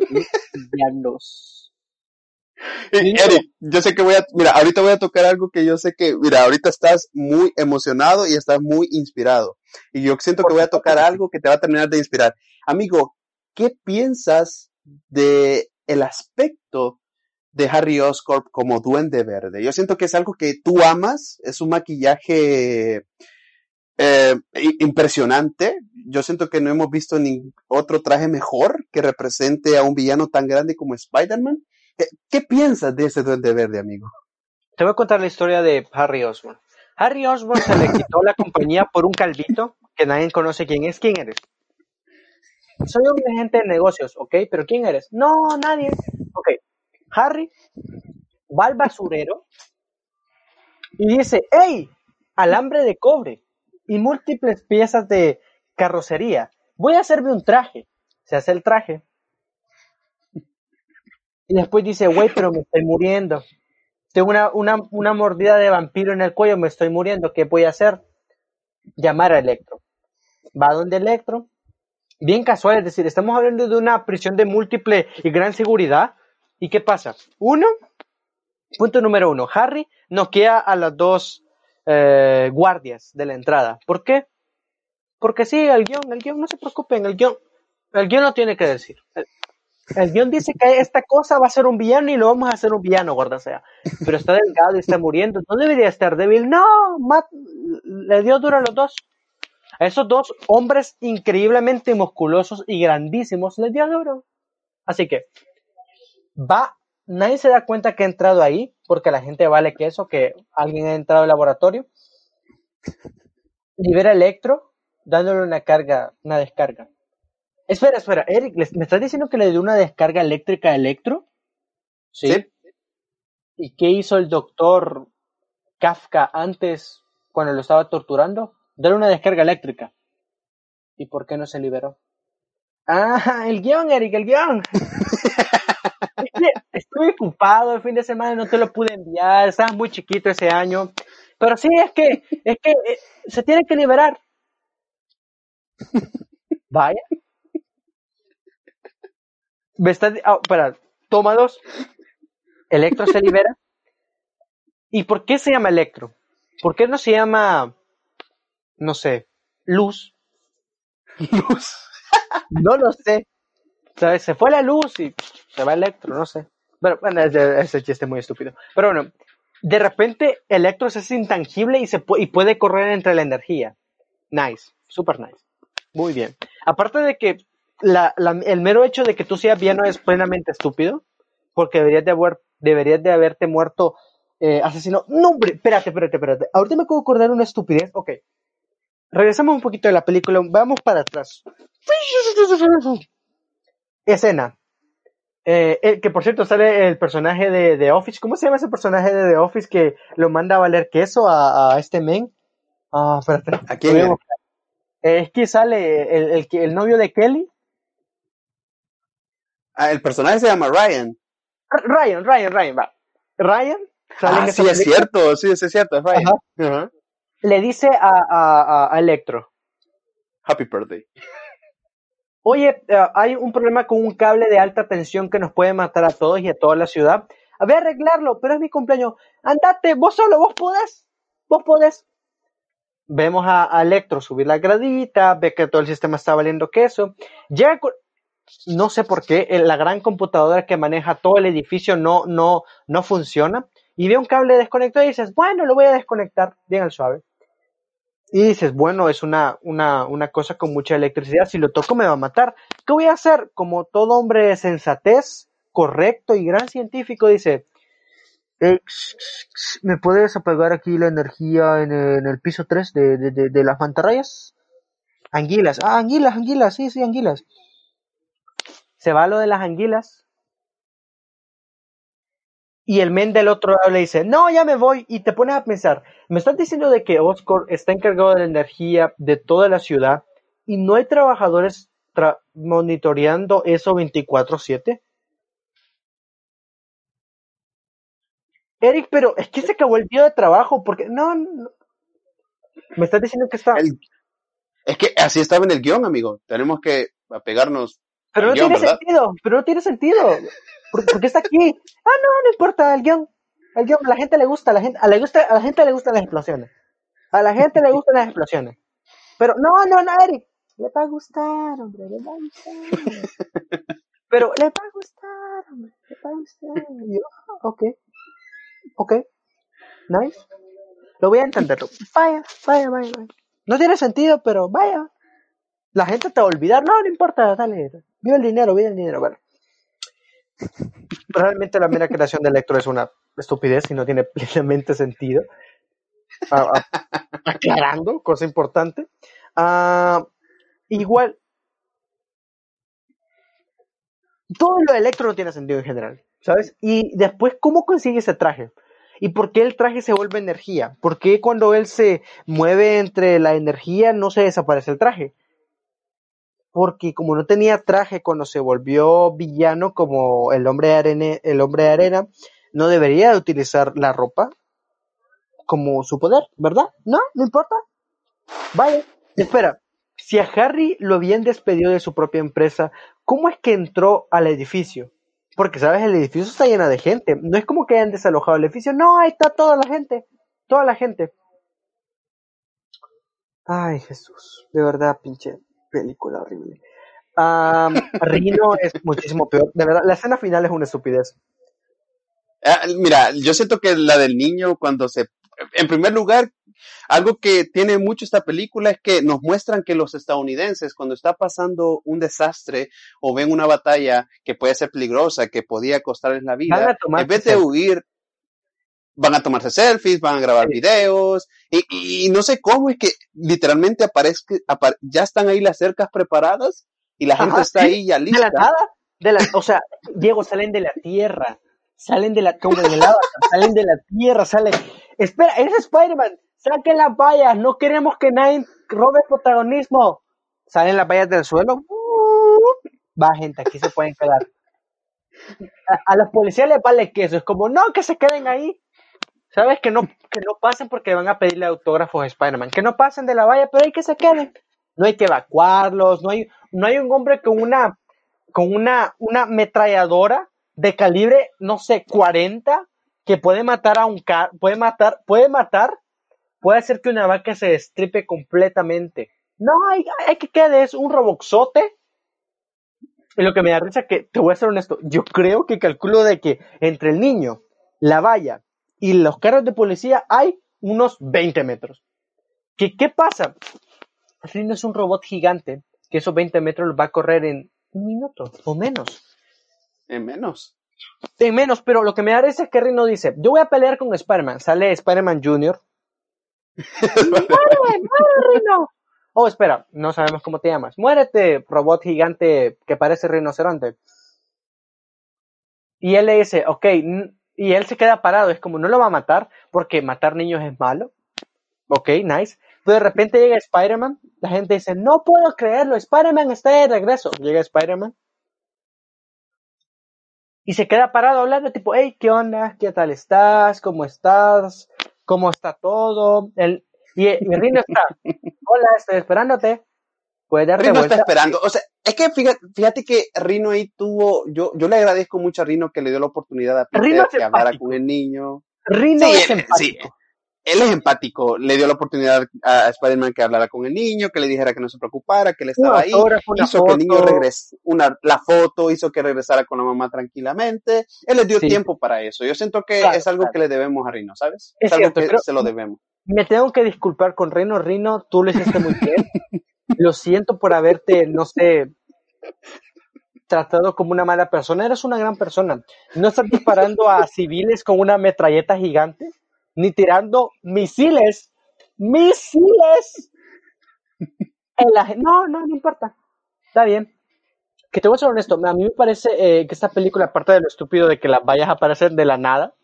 Eric, yo sé que voy a, mira, ahorita voy a tocar algo que yo sé que, mira, ahorita estás muy emocionado y estás muy inspirado. Y yo siento que voy a tocar algo que te va a terminar de inspirar. Amigo, ¿qué piensas de el aspecto de Harry Oscorp como Duende Verde? Yo siento que es algo que tú amas, es un maquillaje eh, impresionante. Yo siento que no hemos visto ni otro traje mejor que represente a un villano tan grande como Spider-Man. ¿Qué, piensas de ese duende verde, amigo? Te voy a contar la historia de Harry Osborn. Harry Osborn se le quitó la compañía por un calvito que nadie conoce quién es. ¿Quién eres? Soy un agente de negocios, ¿ok? ¿Pero quién eres? No, nadie. Ok. Harry va al basurero y dice, ¡Ey! Alambre de cobre y múltiples piezas de carrocería. Voy a hacerme un traje. Se hace el traje y después dice, güey, pero me estoy muriendo. Tengo una, una, una mordida de vampiro en el cuello, me estoy muriendo. ¿Qué voy a hacer? Llamar a Electro. Va donde Electro. Bien casual, es decir, estamos hablando de una prisión de múltiple y gran seguridad. ¿Y qué pasa? Uno, punto número uno, Harry noquea a las dos eh, guardias de la entrada. ¿Por qué? Porque sí, el guion, el guion, no se preocupen, el guion, el guion no tiene que decir. Guion dice que esta cosa va a ser un villano y lo vamos a hacer un villano, gorda sea. Pero está delgado y está muriendo. No debería estar débil. No, le dio duro a los dos. A esos dos hombres increíblemente musculosos y grandísimos les dio duro. Así que va, nadie se da cuenta que ha entrado ahí, porque la gente vale que eso, que alguien ha entrado al laboratorio. Libera Electro, dándole una carga, una descarga. Espera, espera, Eric, ¿me estás diciendo que le dio una descarga eléctrica a Electro? ¿Sí? ¿Y qué hizo el doctor Kafka antes cuando lo estaba torturando? Darle una descarga eléctrica. ¿Y por qué no se liberó? Ah, el guion, Eric, el guion. Estuve ocupado el fin de semana, no te lo pude enviar, estabas muy chiquito ese año. Pero sí, es que, es que eh, se tiene que liberar. Vaya. Me está, oh, espera, toma dos. Electro se libera. ¿Y por qué se llama Electro? ¿Por qué no se llama, no sé, Luz? Luz. no lo sé. ¿Sabes? Se fue la luz y se va Electro, no sé. Pero bueno, ese, ese chiste es muy estúpido. Pero bueno, de repente Electro es intangible y, se y puede correr entre la energía. Nice, super nice. Muy bien. Aparte de que la, el mero hecho de que tú seas villano es plenamente estúpido, porque deberías de, haber, deberías de haberte muerto eh, asesino. No, hombre, espérate, espérate, espérate. Ahorita me puedo acordar una estupidez. Ok. Regresamos un poquito de la película. Vamos para atrás. Escena. Eh, que por cierto sale el personaje de The Office. ¿Cómo se llama ese personaje de The Office que lo manda a valer queso a, a este men? Ah, espérate. ¿A quién? Es que sale el, el, el, novio de Kelly. Ah, el personaje se llama Ryan. Ryan, Ryan, Ryan, va. Ryan. ah, sí, es cierto, sí, es cierto, es Ryan. Ajá. Le dice a, a, a Electro. Happy birthday. Oye, uh, hay un problema con un cable de alta tensión que nos puede matar a todos y a toda la ciudad. A ver, arreglarlo, pero es mi cumpleaños. Andate, vos solo, vos podés. Vos podés. Vemos a, a Electro subir la gradita, ve que todo el sistema está valiendo queso. Llega con, no sé por qué, la gran computadora que maneja todo el edificio no, no, no funciona. Y ve un cable desconectado y dices, bueno, lo voy a desconectar bien al suave. Y dices, bueno, es una, una, una cosa con mucha electricidad, si lo toco me va a matar. ¿Qué voy a hacer? Como todo hombre de sensatez, correcto y gran científico, dice, eh, ¿me puedes apagar aquí la energía en, en el piso 3 de, de, de, de, las mantarrayas? Anguilas, ah, anguilas, anguilas, sí, sí, anguilas. Se va lo de las anguilas. Y el men del otro lado le dice, no, ya me voy. Y te pones a pensar, me estás diciendo de que Oscar está encargado de la energía de toda la ciudad y no hay trabajadores tra monitoreando eso 24/7. Eric, pero es que se acabó el día de trabajo porque no, no. me estás diciendo que está. Es que así estaba en el guion, amigo. Tenemos que apegarnos. Pero no guion, tiene ¿verdad? sentido, pero no tiene sentido. ¿Por, ¿Por, qué está aquí? Ah, no, no importa, el guion. El guion, a la gente le gusta, a la gente, a, le gusta, a la gente le gustan las explosiones. A la gente le gustan las explosiones. Pero no, no, no, Eric. Le va a gustar, hombre, le va a gustar. Pero le va a gustar, hombre, le va a gustar. Y yo, ok, ok, nice. Lo voy a entender. Vaya, vaya, vaya, vaya. No tiene sentido, pero vaya. La gente te va a olvidar. No, no importa, dale. Vive el dinero, vive el dinero. Bueno. Realmente la mera creación de Electro es una estupidez y no tiene plenamente sentido. Aclarando, cosa importante. Ah, igual, todo lo de Electro no tiene sentido en general, ¿sabes? Y después, ¿cómo consigue ese traje? ¿Y por qué el traje se vuelve energía? ¿Por qué cuando él se mueve entre la energía no se desaparece el traje? Porque como no tenía traje cuando se volvió villano como el hombre de arena, el hombre de arena no debería de utilizar la ropa como su poder, ¿verdad? No, no importa. Vaya, espera. Si a Harry lo habían despedido de su propia empresa, ¿cómo es que entró al edificio? Porque, ¿sabes? El edificio está lleno de gente. No es como que hayan desalojado el edificio. No, ahí está toda la gente. Toda la gente. Ay, Jesús. De verdad, pinche película horrible. Um, Rino es muchísimo peor. De verdad, la escena final es una estupidez. Ah, mira, yo siento que la del niño cuando se... En primer lugar, algo que tiene mucho esta película es que nos muestran que los estadounidenses, cuando está pasando un desastre o ven una batalla que puede ser peligrosa, que podía costarles la vida, en vez de huir, van a tomarse selfies, van a grabar videos, y, y, no sé cómo es que literalmente aparezca, ya están ahí las cercas preparadas y la gente está ahí ya lista. De la nada, de la, o sea, Diego, salen de la tierra, salen de la, como de la, salen de la tierra, salen, espera, es Spider-Man, saquen las vallas, no queremos que nadie robe protagonismo. Salen las vallas del suelo, va gente, aquí se pueden quedar. A, a los policías les vale queso, es como, no, que se queden ahí. ¿Sabes? Que no, que no pasen porque van a pedirle autógrafos a Spider-Man. Que no pasen de la valla, pero hay que se queden. No hay que evacuarlos, no hay, no hay un hombre con una, con una, una ametralladora de calibre, no sé, 40, que puede matar a un car puede matar, puede matar, puede hacer que una vaca se destripe completamente. No, hay, hay que quede, es un roboxote. Y lo que me da risa que, te voy a ser honesto, yo creo que calculo de que entre el niño, la valla y los carros de policía hay unos 20 metros. ¿Qué, qué pasa? Rino es un robot gigante que esos 20 metros los va a correr en un minuto o menos. En menos. En menos, pero lo que me da es que Rino dice, yo voy a pelear con Spider-Man. Sale Spider-Man Jr. ¡Muere, Rino! Oh, espera, no sabemos cómo te llamas. Muérete, robot gigante que parece rinoceronte. Y él le dice, ok, y él se queda parado, es como no lo va a matar, porque matar niños es malo. Ok, nice. Pero de repente llega Spider-Man, la gente dice, no puedo creerlo, Spider-Man está de regreso. Llega Spider-Man. Y se queda parado hablando, tipo, hey, ¿qué onda? ¿Qué tal estás? ¿Cómo estás? ¿Cómo está todo? El, y, y Rino está, hola, estoy esperándote. Rino está esperando. O sea, es que fíjate, que Rino ahí tuvo, yo, yo le agradezco mucho a Rino que le dio la oportunidad a Peter que hablara con el niño. Rino es empático. él es empático, le dio la oportunidad a Spider-Man que hablara con el niño, que le dijera que no se preocupara, que él estaba ahí, hizo que el niño regrese, una, la foto hizo que regresara con la mamá tranquilamente, él le dio tiempo para eso, yo siento que es algo que le debemos a Rino, ¿sabes? Es, algo que se lo debemos. Me tengo que disculpar con Rino, Rino, tú lo hiciste muy bien, lo siento por haberte, no sé, tratado como una mala persona. Eres una gran persona. No estás disparando a civiles con una metralleta gigante, ni tirando misiles, misiles. No, no, no importa. Está bien. Que te voy a ser honesto, a mí me parece eh, que esta película, aparte de lo estúpido de que las vayas a aparecer de la nada,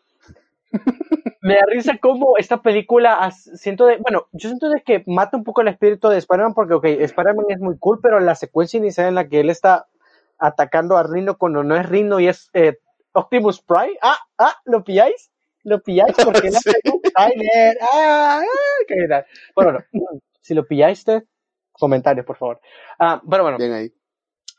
me da risa como esta película siento de, bueno, yo siento de que mata un poco el espíritu de Spider-Man porque, ok, Spider-Man es muy cool, pero la secuencia inicial en la que él está atacando a Rino cuando no es Rino y es eh, Optimus Prime, ah, ah, ¿lo pilláis? ¿Lo pilláis? Porque sí. ah, ah, bueno, si lo pilláis, comentarios, por favor. Ah, pero bueno, Bien ahí.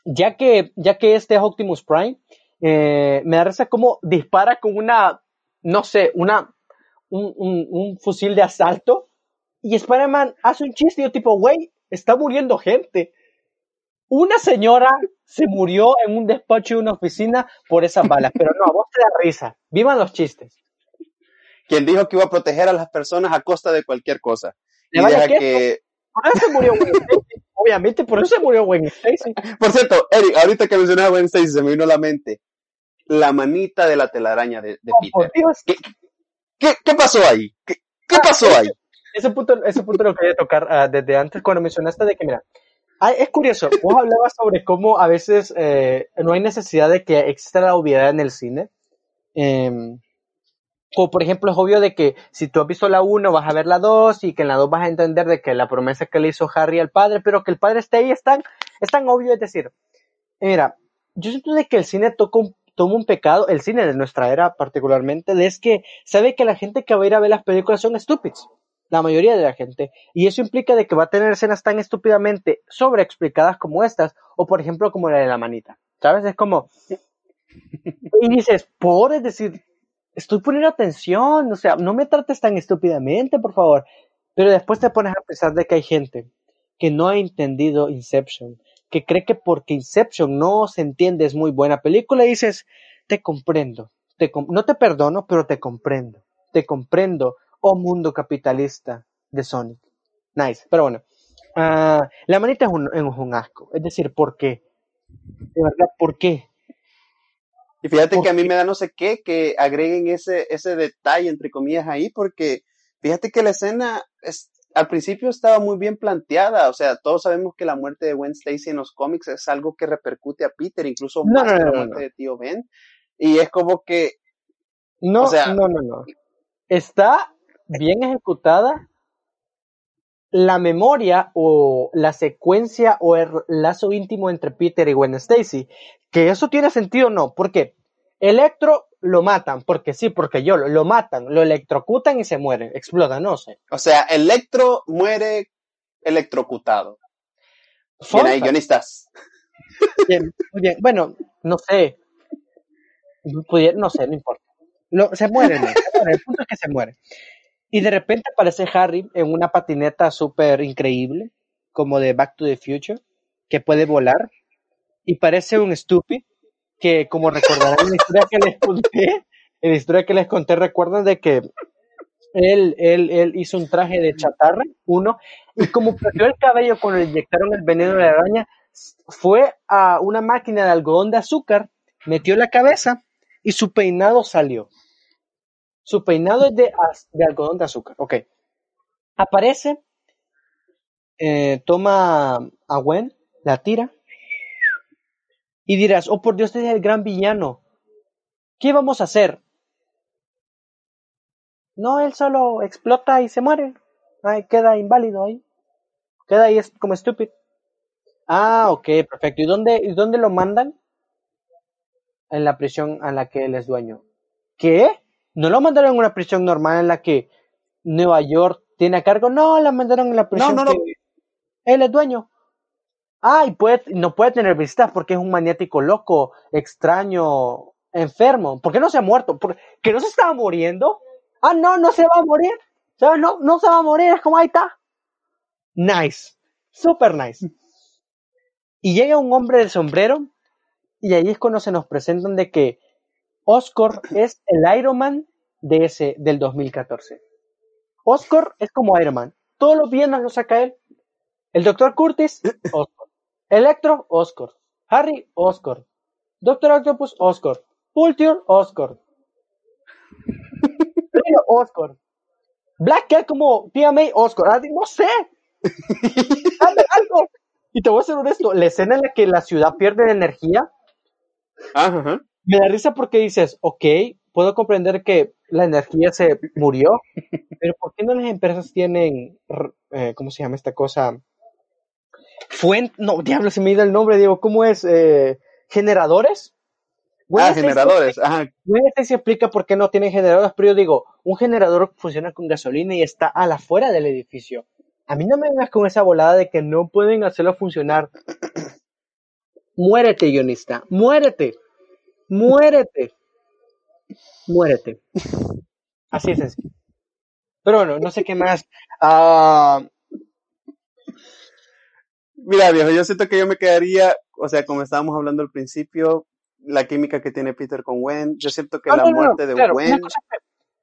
Ya que, ya que este es Optimus Prime, eh, me da risa como dispara con una no sé, una, un, un, un fusil de asalto y Spider-Man hace un chiste y yo tipo, güey, está muriendo gente. Una señora se murió en un despacho de una oficina por esas balas, pero no, a vos te da risa. Vivan los chistes. Quien dijo que iba a proteger a las personas a costa de cualquier cosa. Y deja que... Por eso se murió Gwen Stacy. Obviamente, por eso se murió Gwen Stacy. Por cierto, Eric, ahorita que mencionaba Gwen Stacy, se me vino a la mente la manita de la telaraña de, de oh, Peter. ¿Qué, ¿Qué, qué, pasó ahí? ¿Qué, qué ah, pasó ahí? Ese punto, ese punto lo quería tocar uh, desde antes cuando mencionaste de que, mira, ah, es curioso, vos hablabas sobre cómo a veces eh, no hay necesidad de que exista la obviedad en el cine. Eh, o por ejemplo, es obvio de que si tú has visto la 1 vas a ver la 2 y que en la 2 vas a entender de que la promesa que le hizo Harry al padre, pero que el padre esté ahí es tan, es tan obvio, es decir, mira, yo siento de que el cine toca un toma un pecado, el cine de nuestra era particularmente, es que sabe que la gente que va a ir a ver las películas son estúpidos. La mayoría de la gente. Y eso implica de que va a tener escenas tan estúpidamente sobreexplicadas como estas, o por ejemplo como la de la manita. ¿Sabes? Es como... Y dices, por, decir, estoy poniendo atención, o sea, no me trates tan estúpidamente, por favor. Pero después te pones a pensar de que hay gente que no ha entendido Inception, que cree que porque Inception no se entiende es muy buena película y dices, te comprendo, te com- no te perdono, pero te comprendo, te comprendo, oh mundo capitalista de Sonic. Nice, pero bueno. Ah, la manita es un, es un asco, es decir, ¿por qué? De verdad, ¿por qué? Y fíjate ¿Por que a mí me da no sé qué que agreguen ese, ese detalle, entre comillas, ahí, porque fíjate que la escena es, al principio estaba muy bien planteada. O sea, todos sabemos que la muerte de Gwen Stacy en los cómics es algo que repercute a Peter, incluso No, más no, que no, la no, muerte no. de tío Ben. Y es como que, No, O sea- no, no, no. Está bien ejecutada la memoria o la secuencia o el lazo íntimo entre Peter y Gwen Stacy. Que eso tiene sentido, no. ¿Por qué? Electro lo matan, porque sí, porque yo lo, lo matan, lo electrocutan y se muere, explota, no sé. o sea, Electro muere electrocutado. Bien ahí, guionistas. Bien, muy bien. Bueno, no sé. No sé, no importa. Lo- se muere, ¿no? El punto es que se muere. Y de repente aparece Harry en una patineta súper increíble, como de Back to the Future, que puede volar. Y parece un stupid, que como recordarán la historia que les conté, la historia que les conté, recuerdan de que él, él, él hizo un traje de chatarra, uno, y como perdió el cabello cuando le inyectaron el veneno de la araña, fue a una máquina de algodón de azúcar, metió la cabeza y su peinado salió. Su peinado es de, de algodón de azúcar. Ok. Aparece, eh, toma a Gwen, la tira, y dirás, oh por Dios, este es el gran villano. ¿Qué vamos a hacer? No, él solo explota y se muere. Ay, queda inválido ahí. Queda ahí es como estúpido. Ah, ok, perfecto. ¿Y dónde, ¿Y dónde lo mandan? En la prisión a la que él es dueño. ¿Qué? ¿No lo mandaron en una prisión normal en la que Nueva York tiene a cargo? No, la mandaron en la prisión no, no. que él es dueño. Ah, y puede, no puede tener visitas porque es un maniático loco, extraño, enfermo. ¿Por qué no se ha muerto? ¿Por ¿Que no se estaba muriendo? Ah, no, no se va a morir. ¿Sabes? No, no se va a morir, es como ahí está. Nice. Super nice. Y llega un hombre de sombrero y ahí es cuando se nos presentan de que Oscar es el Iron Man de ese, del 2014. Oscar es como Iron Man. Todos los viernes lo saca él. El Dr. Curtis, Oscar. Electro, Oscar. Harry, Oscar. Doctor Octopus, Oscar. Vulture, Oscar. Trio, Oscar. Black Cat como May, Oscar. Ah, no sé. Dame algo. Y te voy a ser honesto, la escena en la que la ciudad pierde energía, Ajá, ajá. me da risa porque dices, ok, puedo comprender que la energía se murió, pero ¿por qué no las empresas tienen, eh, ¿cómo se llama esta cosa? Fuente, no, diablo, se me ido el nombre, Diego, ¿cómo es? Eh, ¿Generadores? Ah, generadores. Ajá. Stacy explica por qué no tienen generadores, pero yo digo, un generador funciona con gasolina y está a la afuera del edificio. A mí no me vengas con esa volada de que no pueden hacerlo funcionar. Muérete, guionista. Muérete. Muérete. Muérete. Así es sencillo. Pero bueno, no sé qué más. Ah, Mira, viejo, yo siento que yo me quedaría, o sea, como estábamos hablando al principio, la química que tiene Peter con Gwen, yo siento que no, la no, no, muerte de claro, Gwen,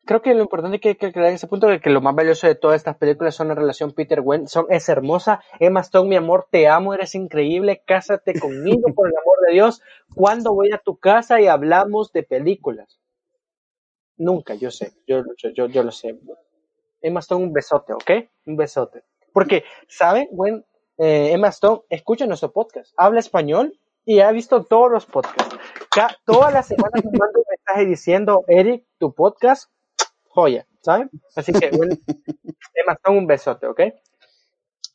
creo que lo importante que hay que aclarar en ese punto es que lo más valioso de todas estas películas son la relación Peter-Gwen. Son, es hermosa. Emma Stone, mi amor, te amo, eres increíble. Cásate conmigo, por el amor de Dios. ¿Cuándo voy a tu casa y hablamos de películas? Nunca, yo sé. Yo, yo, yo, yo lo sé. Emma Stone, un besote, ¿ok? Un besote. Porque, ¿saben? Gwen, eh, Emma Stone escucha nuestro podcast, habla español y ha visto todos los podcasts. Ca- todas las semanas me manda un mensaje diciendo, Eric, tu podcast, joya, ¿saben? Así que, bueno, Emma Stone, un besote, ¿ok?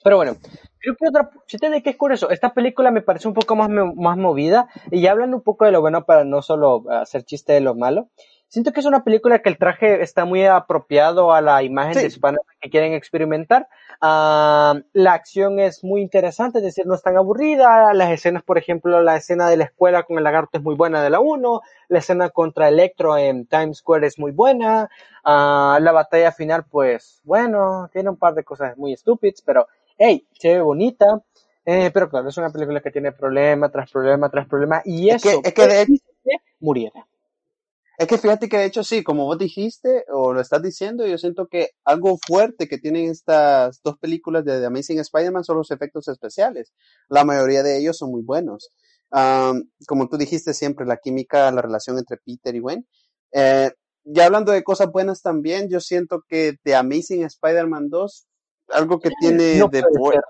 Pero bueno, creo que otra, chiste de que es curioso, esta película me parece un poco más, más movida y ya hablan un poco de lo bueno para no solo hacer chiste de lo malo. Siento que es una película que el traje está muy apropiado a la imagen Sí. de Spider-Man que quieren experimentar. Ah, la acción es muy interesante, es decir, no es tan aburrida. Las escenas, por ejemplo, la escena de la escuela con el lagarto es muy buena de la 1. La escena contra Electro en Times Square es muy buena. Ah, la batalla final, pues, bueno, tiene un par de cosas muy estúpidas, pero, hey, se ve bonita. Eh, pero claro, es una película que tiene problema tras problema tras problema y Es que- eso es que de- muriera. Es que fíjate que de hecho sí, como vos dijiste o lo estás diciendo, yo siento que algo fuerte que tienen estas dos películas de The Amazing Spider-Man son los efectos especiales. La mayoría de ellos son muy buenos. Como tú dijiste siempre, la química, la relación entre Peter y Gwen. Eh, ya hablando de cosas buenas también, yo siento que The Amazing Spider-Man 2, algo que tiene No de puede bu- ser.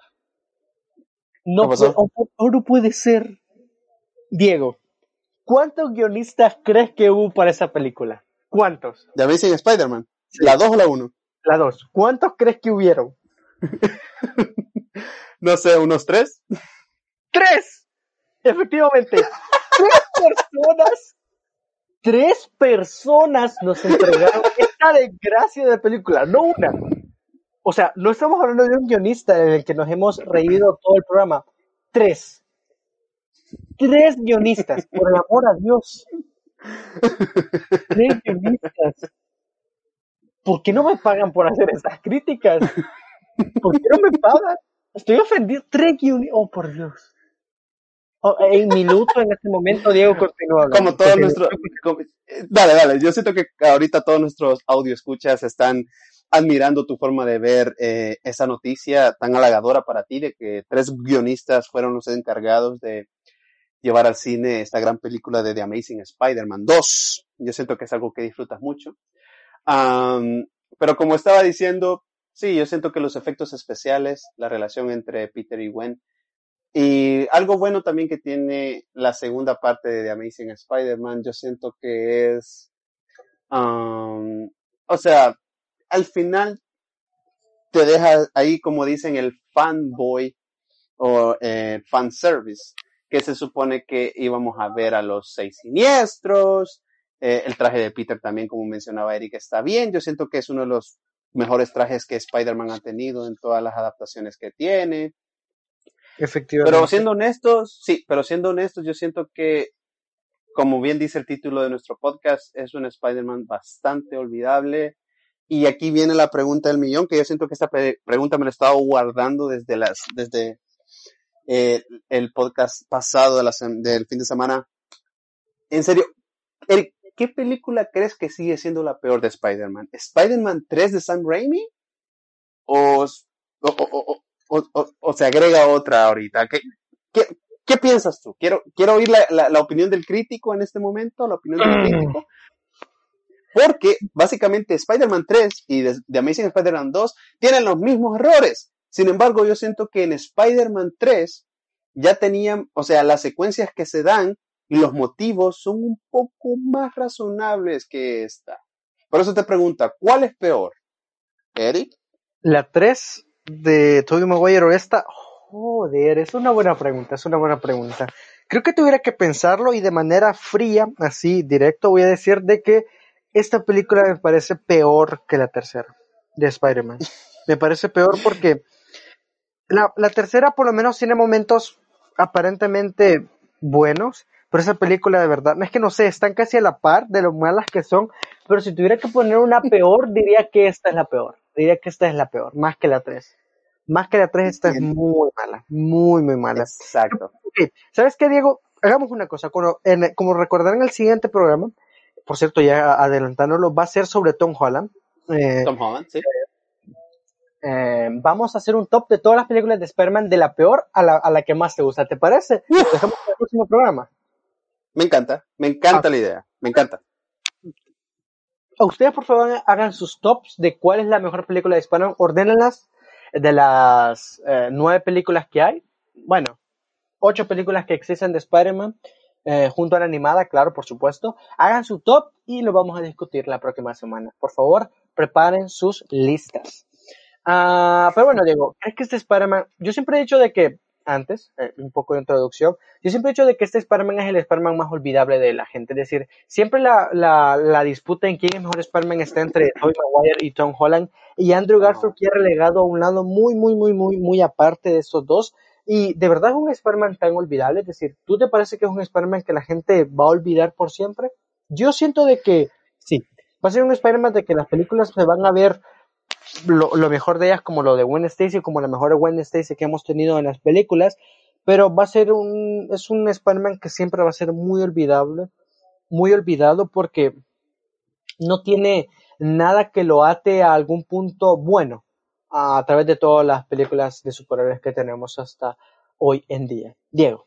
No, puede, o- o no puede ser. Diego, ¿cuántos guionistas crees que hubo para esa película? ¿Cuántos? The Amazing Spider-Man, la 2 o la 1. La dos. ¿Cuántos crees que hubieron? No sé, unos tres. ¡Tres! Efectivamente. Tres personas. Tres personas nos entregaron esta desgracia de película, no una. O sea, no estamos hablando de un guionista en el que nos hemos reído todo el programa. Tres. Tres guionistas, por el amor a Dios. Tres guionistas. ¿Por qué no me pagan por hacer estas críticas? ¿Por qué no me pagan? Estoy ofendido. Tres guionistas. Oh, por Dios. Oh, en minuto, en este momento, Diego continúa. como todos nuestros dale dale yo siento que ahorita todos nuestros audio escuchas están admirando tu forma de ver eh, esa noticia tan halagadora para ti de que tres guionistas fueron los encargados de llevar al cine esta gran película de The Amazing Spider-Man 2 yo siento que es algo que disfrutas mucho. Am, pero como estaba diciendo sí yo siento que los efectos especiales la relación entre Peter y Gwen y algo bueno también que tiene la segunda parte de The Amazing Spider-Man, yo siento que es, um, o sea, al final te deja ahí, como dicen, el fanboy o eh, fanservice, que se supone que íbamos a ver a los seis siniestros, eh, el traje de Peter también, como mencionaba Eric, está bien, yo siento que es uno de los mejores trajes que Spider-Man ha tenido en todas las adaptaciones que tiene. Efectivamente. Pero siendo honestos, sí, pero siendo honestos, yo siento que, como bien dice el título de nuestro podcast, es un Spider-Man bastante olvidable. Y aquí viene la pregunta del millón, que yo siento que esta pregunta me la he estado guardando desde las, desde eh, el podcast pasado de la sem- del fin de semana. En serio, Eric, ¿qué película crees que sigue siendo la peor de Spider-Man? ¿Spider-Man 3 de Sam Raimi? ¿O, o, o, o- se agrega otra ahorita? ¿Qué, qué, qué piensas tú? Quiero, quiero oír la, la, la opinión del crítico en este momento, la opinión del crítico. Porque básicamente Spider-Man 3 y The Amazing Spider-Man 2 tienen los mismos errores. Sin embargo, yo siento que en Spider-Man 3 ya tenían, o sea, las secuencias que se dan y los motivos son un poco más razonables que esta. Por eso te pregunta, ¿cuál es peor? Eric, La 3 de Tobey Maguire o esta, joder, es una buena pregunta, es una buena pregunta. Creo que tuviera que pensarlo y de manera fría, así, directo, voy a decir de que esta película me parece peor que la tercera de Spider-Man. Me parece peor porque la, la tercera por lo menos tiene momentos aparentemente buenos, pero esa película de verdad, no es que no sé, están casi a la par de lo malas que son, pero si tuviera que poner una peor, diría que esta es la peor. Diría que esta es la peor, más que la 3. Más que la 3, esta es muy mala, muy, muy mala. exacto. ¿Sabes qué, Diego? Hagamos una cosa. Como, en- como recordarán el siguiente programa, por cierto, ya adelantándolo, va a ser sobre Tom Holland. Eh, Tom Holland, sí. Eh, vamos a hacer un top de todas las películas de Spider-Man, de la peor a la, a la que más te gusta. ¿Te parece? Lo dejamos para el próximo programa. Me encanta, me encanta Ah. la idea, me encanta. A ustedes, por favor, hagan sus tops de cuál es la mejor película de Spider-Man. Ordénenlas de las eh, nueve películas que hay. Bueno, ocho películas que existen de Spider-Man, eh, junto a la animada, claro, por supuesto. Hagan su top y lo vamos a discutir la próxima semana. Por favor, preparen sus listas. Ah, pero bueno, Diego, ¿crees que este Spider-Man? Yo siempre he dicho de que, antes, eh, un poco de introducción, yo siempre he dicho de que este Spider-Man es el Spider-Man más olvidable de la gente. Es decir, siempre la, la, la disputa en quién es mejor Spider-Man está entre Tobey Maguire y Tom Holland. Y Andrew Garfield que ha relegado a un lado muy, muy, muy, muy, muy aparte de esos dos. Y de verdad es un Spider-Man tan olvidable. Es decir, ¿tú te parece que es un Spider-Man que la gente va a olvidar por siempre? Yo siento de que sí. Va a ser un Spider-Man de que las películas se van a ver lo, lo, mejor de ellas como lo de Gwen Stacy, como la mejor de Gwen Stacy que hemos tenido en las películas, pero va a ser un, es un Spider-Man que siempre va a ser muy olvidable, muy olvidado porque no tiene nada que lo ate a algún punto bueno a través de todas las películas de superhéroes que tenemos hasta hoy en día. Diego.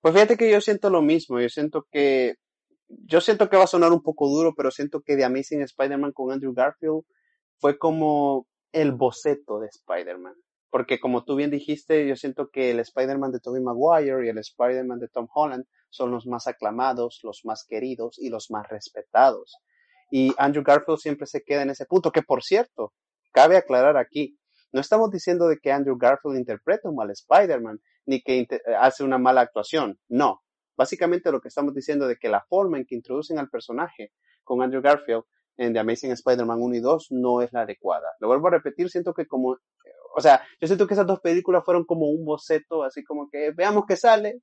Pues fíjate que yo siento lo mismo, yo siento que yo siento que va a sonar un poco duro, pero siento que The Amazing Spider-Man con Andrew Garfield fue como el boceto de Spider-Man. Porque como tú bien dijiste, yo siento que el Spider-Man de Tobey Maguire y el Spider-Man de Tom Holland son los más aclamados, los más queridos y los más respetados. Y Andrew Garfield siempre se queda en ese punto, que por cierto, cabe aclarar aquí, no estamos diciendo de que Andrew Garfield interpreta un mal Spider-Man, ni que hace una mala actuación, no. Básicamente lo que estamos diciendo de que la forma en que introducen al personaje con Andrew Garfield en The Amazing Spider-Man 1 y 2 no es la adecuada. Lo vuelvo a repetir, siento que como, o sea, yo siento que esas dos películas fueron como un boceto, así como que veamos qué sale,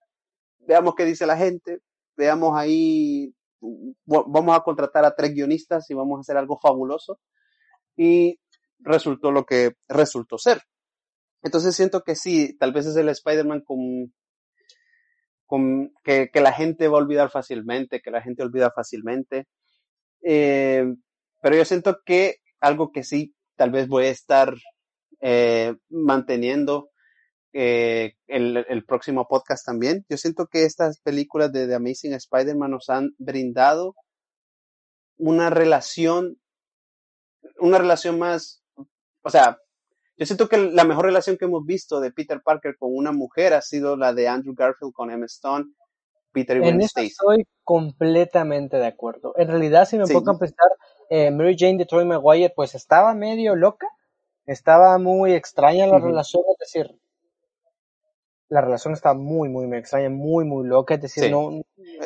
veamos qué dice la gente, veamos ahí, vamos a contratar a tres guionistas y vamos a hacer algo fabuloso. Y resultó lo que resultó ser. Entonces siento que sí, tal vez es el Spider-Man con, con que, que, la gente va a olvidar fácilmente, que la gente olvida fácilmente. Eh, pero yo siento que algo que sí, tal vez voy a estar eh, manteniendo eh, el, el, próximo podcast también. Yo siento que estas películas de The Amazing Spider-Man nos han brindado una relación, una relación más, o sea, yo siento que la mejor relación que hemos visto de Peter Parker con una mujer ha sido la de Andrew Garfield con Emma Stone, Peter y En eso estoy completamente de acuerdo. En realidad, si me sí. pongo a pensar, eh, Mary Jane de Troy Maguire, pues estaba medio loca, estaba muy extraña la uh -huh. relación, es decir, la relación está muy, muy, muy extraña, muy, muy loca, es decir, sí. no,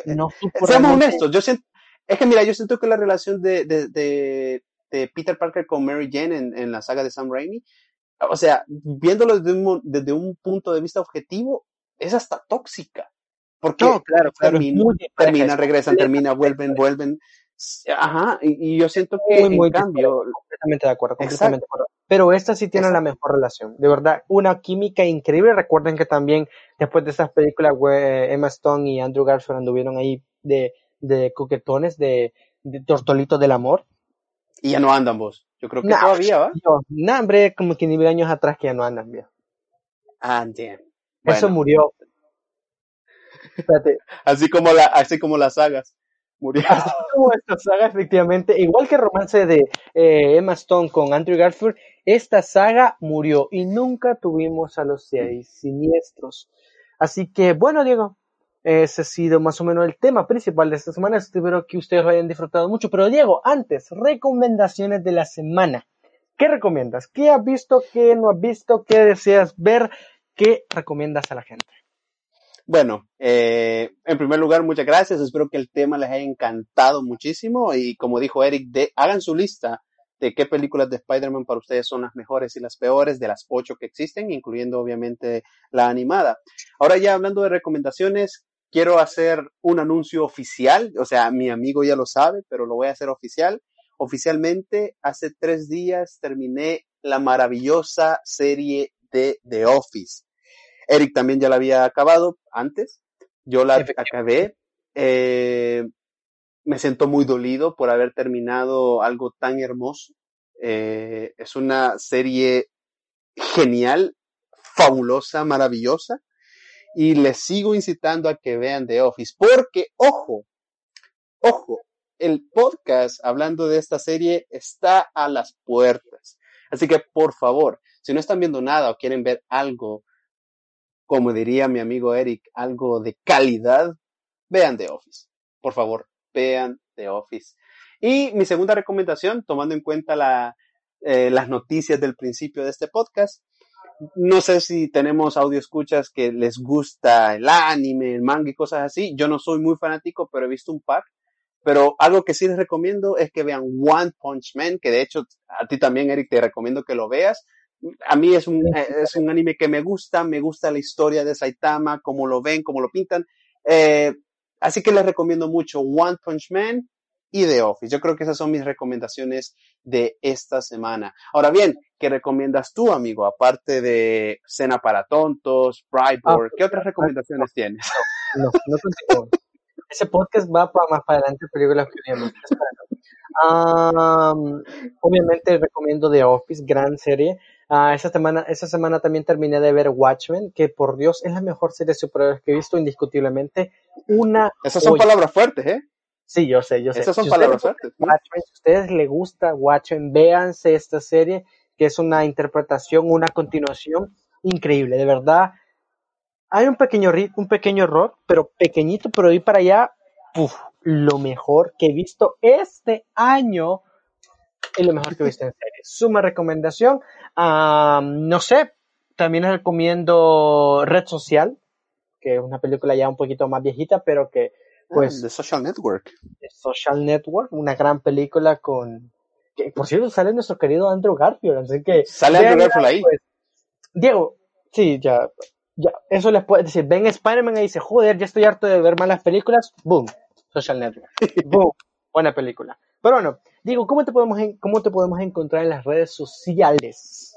no Seamos realmente... honestos, yo siento, es que mira, yo siento que la relación de, de, de, de Peter Parker con Mary Jane en, en, la saga de Sam Raimi o sea, viéndolo desde un, desde un punto de vista objetivo, es hasta tóxica. Porque no, claro, claro, termina, termina regresan, termina, vuelven, vuelven. Ajá, y, y yo siento que muy, muy en cambio. Completamente de acuerdo, completamente de acuerdo. Pero esta sí tiene Exacto. la mejor relación. De verdad, una química increíble. Recuerden que también después de esas películas, Emma Stone y Andrew Garfield anduvieron ahí de, de coquetones, de, de tortolitos del amor. Y ya no andan vos. Yo creo que nah, todavía, ¿va? No, nah, hombre, como que ni mil años atrás que ya no andan, bien. Ah. Bueno. Eso murió. Espérate. Así como la, así como las sagas. Murió. Así como esta saga, efectivamente, igual que el romance de eh, Emma Stone con Andrew Garfield, esta saga murió y nunca tuvimos a los seis siniestros. Así que, bueno, Diego, ese ha sido más o menos el tema principal de esta semana. Espero que ustedes lo hayan disfrutado mucho. Pero Diego, antes, recomendaciones de la semana. ¿Qué recomiendas? ¿Qué has visto? ¿Qué no has visto? ¿Qué deseas ver? ¿Qué recomiendas a la gente? Bueno, eh, en primer lugar, muchas gracias. Espero que el tema les haya encantado muchísimo. Y como dijo Eric, de, hagan su lista de qué películas de Spider-Man para ustedes son las mejores y las peores de las ocho que existen, incluyendo obviamente la animada. Ahora ya hablando de recomendaciones, quiero hacer un anuncio oficial, o sea, mi amigo ya lo sabe, pero lo voy a hacer oficial. Oficialmente, hace tres días terminé la maravillosa serie de The Office. Eric también ya la había acabado antes, yo la acabé. Eh, me siento muy dolido por haber terminado algo tan hermoso. Eh, es una serie genial, fabulosa, maravillosa y les sigo incitando a que vean The Office, porque, ojo, ojo, el podcast hablando de esta serie está a las puertas. Así que, por favor, si no están viendo nada o quieren ver algo, como diría mi amigo Eric, algo de calidad, vean The Office. Por favor, vean The Office. Y mi segunda recomendación, tomando en cuenta la, eh, las noticias del principio de este podcast, no sé si tenemos audio escuchas que les gusta el anime, el manga y cosas así. Yo no soy muy fanático, pero he visto un par. Pero algo que sí les recomiendo es que vean One Punch Man, que de hecho a ti también, Eric, te recomiendo que lo veas. A mí es un, es un anime que me gusta, me gusta la historia de Saitama, cómo lo ven, cómo lo pintan. Eh, así que les recomiendo mucho One Punch Man y The Office. Yo creo que esas son mis recomendaciones de esta semana. Ahora bien, ¿qué recomiendas tú, amigo? Aparte de Cena para Tontos, Brightboard, ¿qué otras recomendaciones tienes? No, no contigo. Ese podcast va para más para adelante, películas que vimos. Um, obviamente recomiendo The Office, gran serie. Uh, esa, semana, esa semana también terminé de ver Watchmen, que por Dios es la mejor serie de superhéroes que he visto, indiscutiblemente. Una Esas son palabras fuertes, ¿eh? Sí, yo sé, yo sé. Esas son palabras fuertes. Watchmen, si a ustedes les gusta Watchmen, véanse esta serie, que es una interpretación, una continuación increíble, de verdad. Hay un pequeño, un pequeño error, pero pequeñito, pero ir para allá, uf, lo mejor que he visto este año y lo mejor que he visto en serie. Suma recomendación. no sé, también les recomiendo Red Social, que es una película ya un poquito más viejita, pero que pues... The Social Network. The Social Network, una gran película con... Que, por cierto, sale nuestro querido Andrew Garfield, así que... Sale Andrew Garfield ahí. Pues, Diego, sí, ya, ya, eso les puede decir, ven Spider-Man y dice, joder, ya estoy harto de ver malas películas, boom, Social Network. Boom. Buena película. Pero bueno, digo, ¿cómo te podemos, cómo te podemos encontrar en las redes sociales?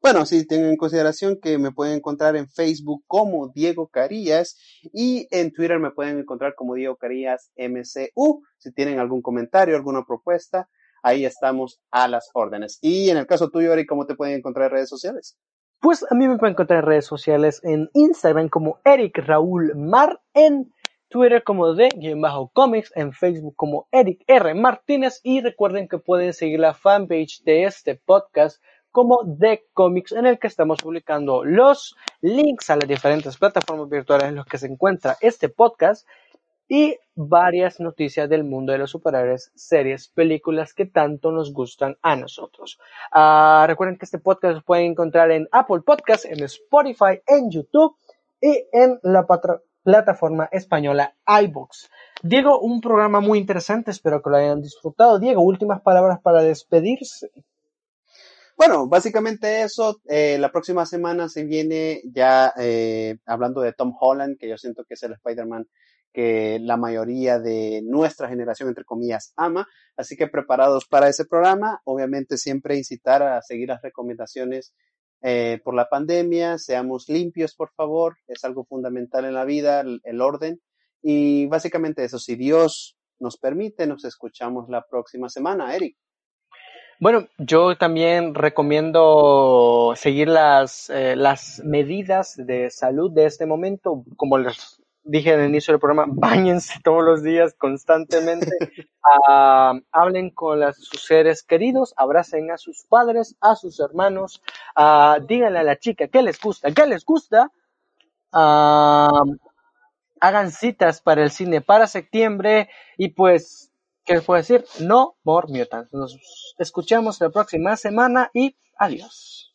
Bueno, sí, tengan en consideración que me pueden encontrar en Facebook como Diego Carías y en Twitter me pueden encontrar como Diego Carías MCU. Si tienen algún comentario, alguna propuesta, ahí estamos a las órdenes. Y en el caso tuyo, Eric, ¿cómo te pueden encontrar en redes sociales? Pues a mí me pueden encontrar en redes sociales en Instagram como Eric Raúl Mar, en Twitter como de-comics, en Facebook como Eric R. Martínez y recuerden que pueden seguir la fanpage de este podcast como The Comics en el que estamos publicando los links a las diferentes plataformas virtuales en las que se encuentra este podcast y varias noticias del mundo de los superhéroes, series, películas que tanto nos gustan a nosotros. Ah, recuerden que este podcast lo pueden encontrar en Apple Podcasts, en Spotify, en YouTube y en la plataforma española iBooks. Diego, un programa muy interesante, espero que lo hayan disfrutado. Diego, últimas palabras para despedirse. Bueno, básicamente eso. Eh, la próxima semana se viene ya eh, hablando de Tom Holland, que yo siento que es el Spider-Man que la mayoría de nuestra generación, entre comillas, ama. Así que preparados para ese programa. Obviamente siempre incitar a seguir las recomendaciones eh, por la pandemia. Seamos limpios, por favor. Es algo fundamental en la vida, el orden. Y básicamente eso, si Dios nos permite, nos escuchamos la próxima semana. Eric. Bueno, yo también recomiendo seguir las, eh, las medidas de salud de este momento. Como les dije en el inicio del programa, bañense todos los días constantemente. uh, hablen con las, sus seres queridos, abracen a sus padres, a sus hermanos. Uh, díganle a la chica qué les gusta, qué les gusta. Uh, hagan citas para el cine para septiembre y pues ¿Qué les puedo decir? No more mutants. Nos escuchamos la próxima semana y adiós.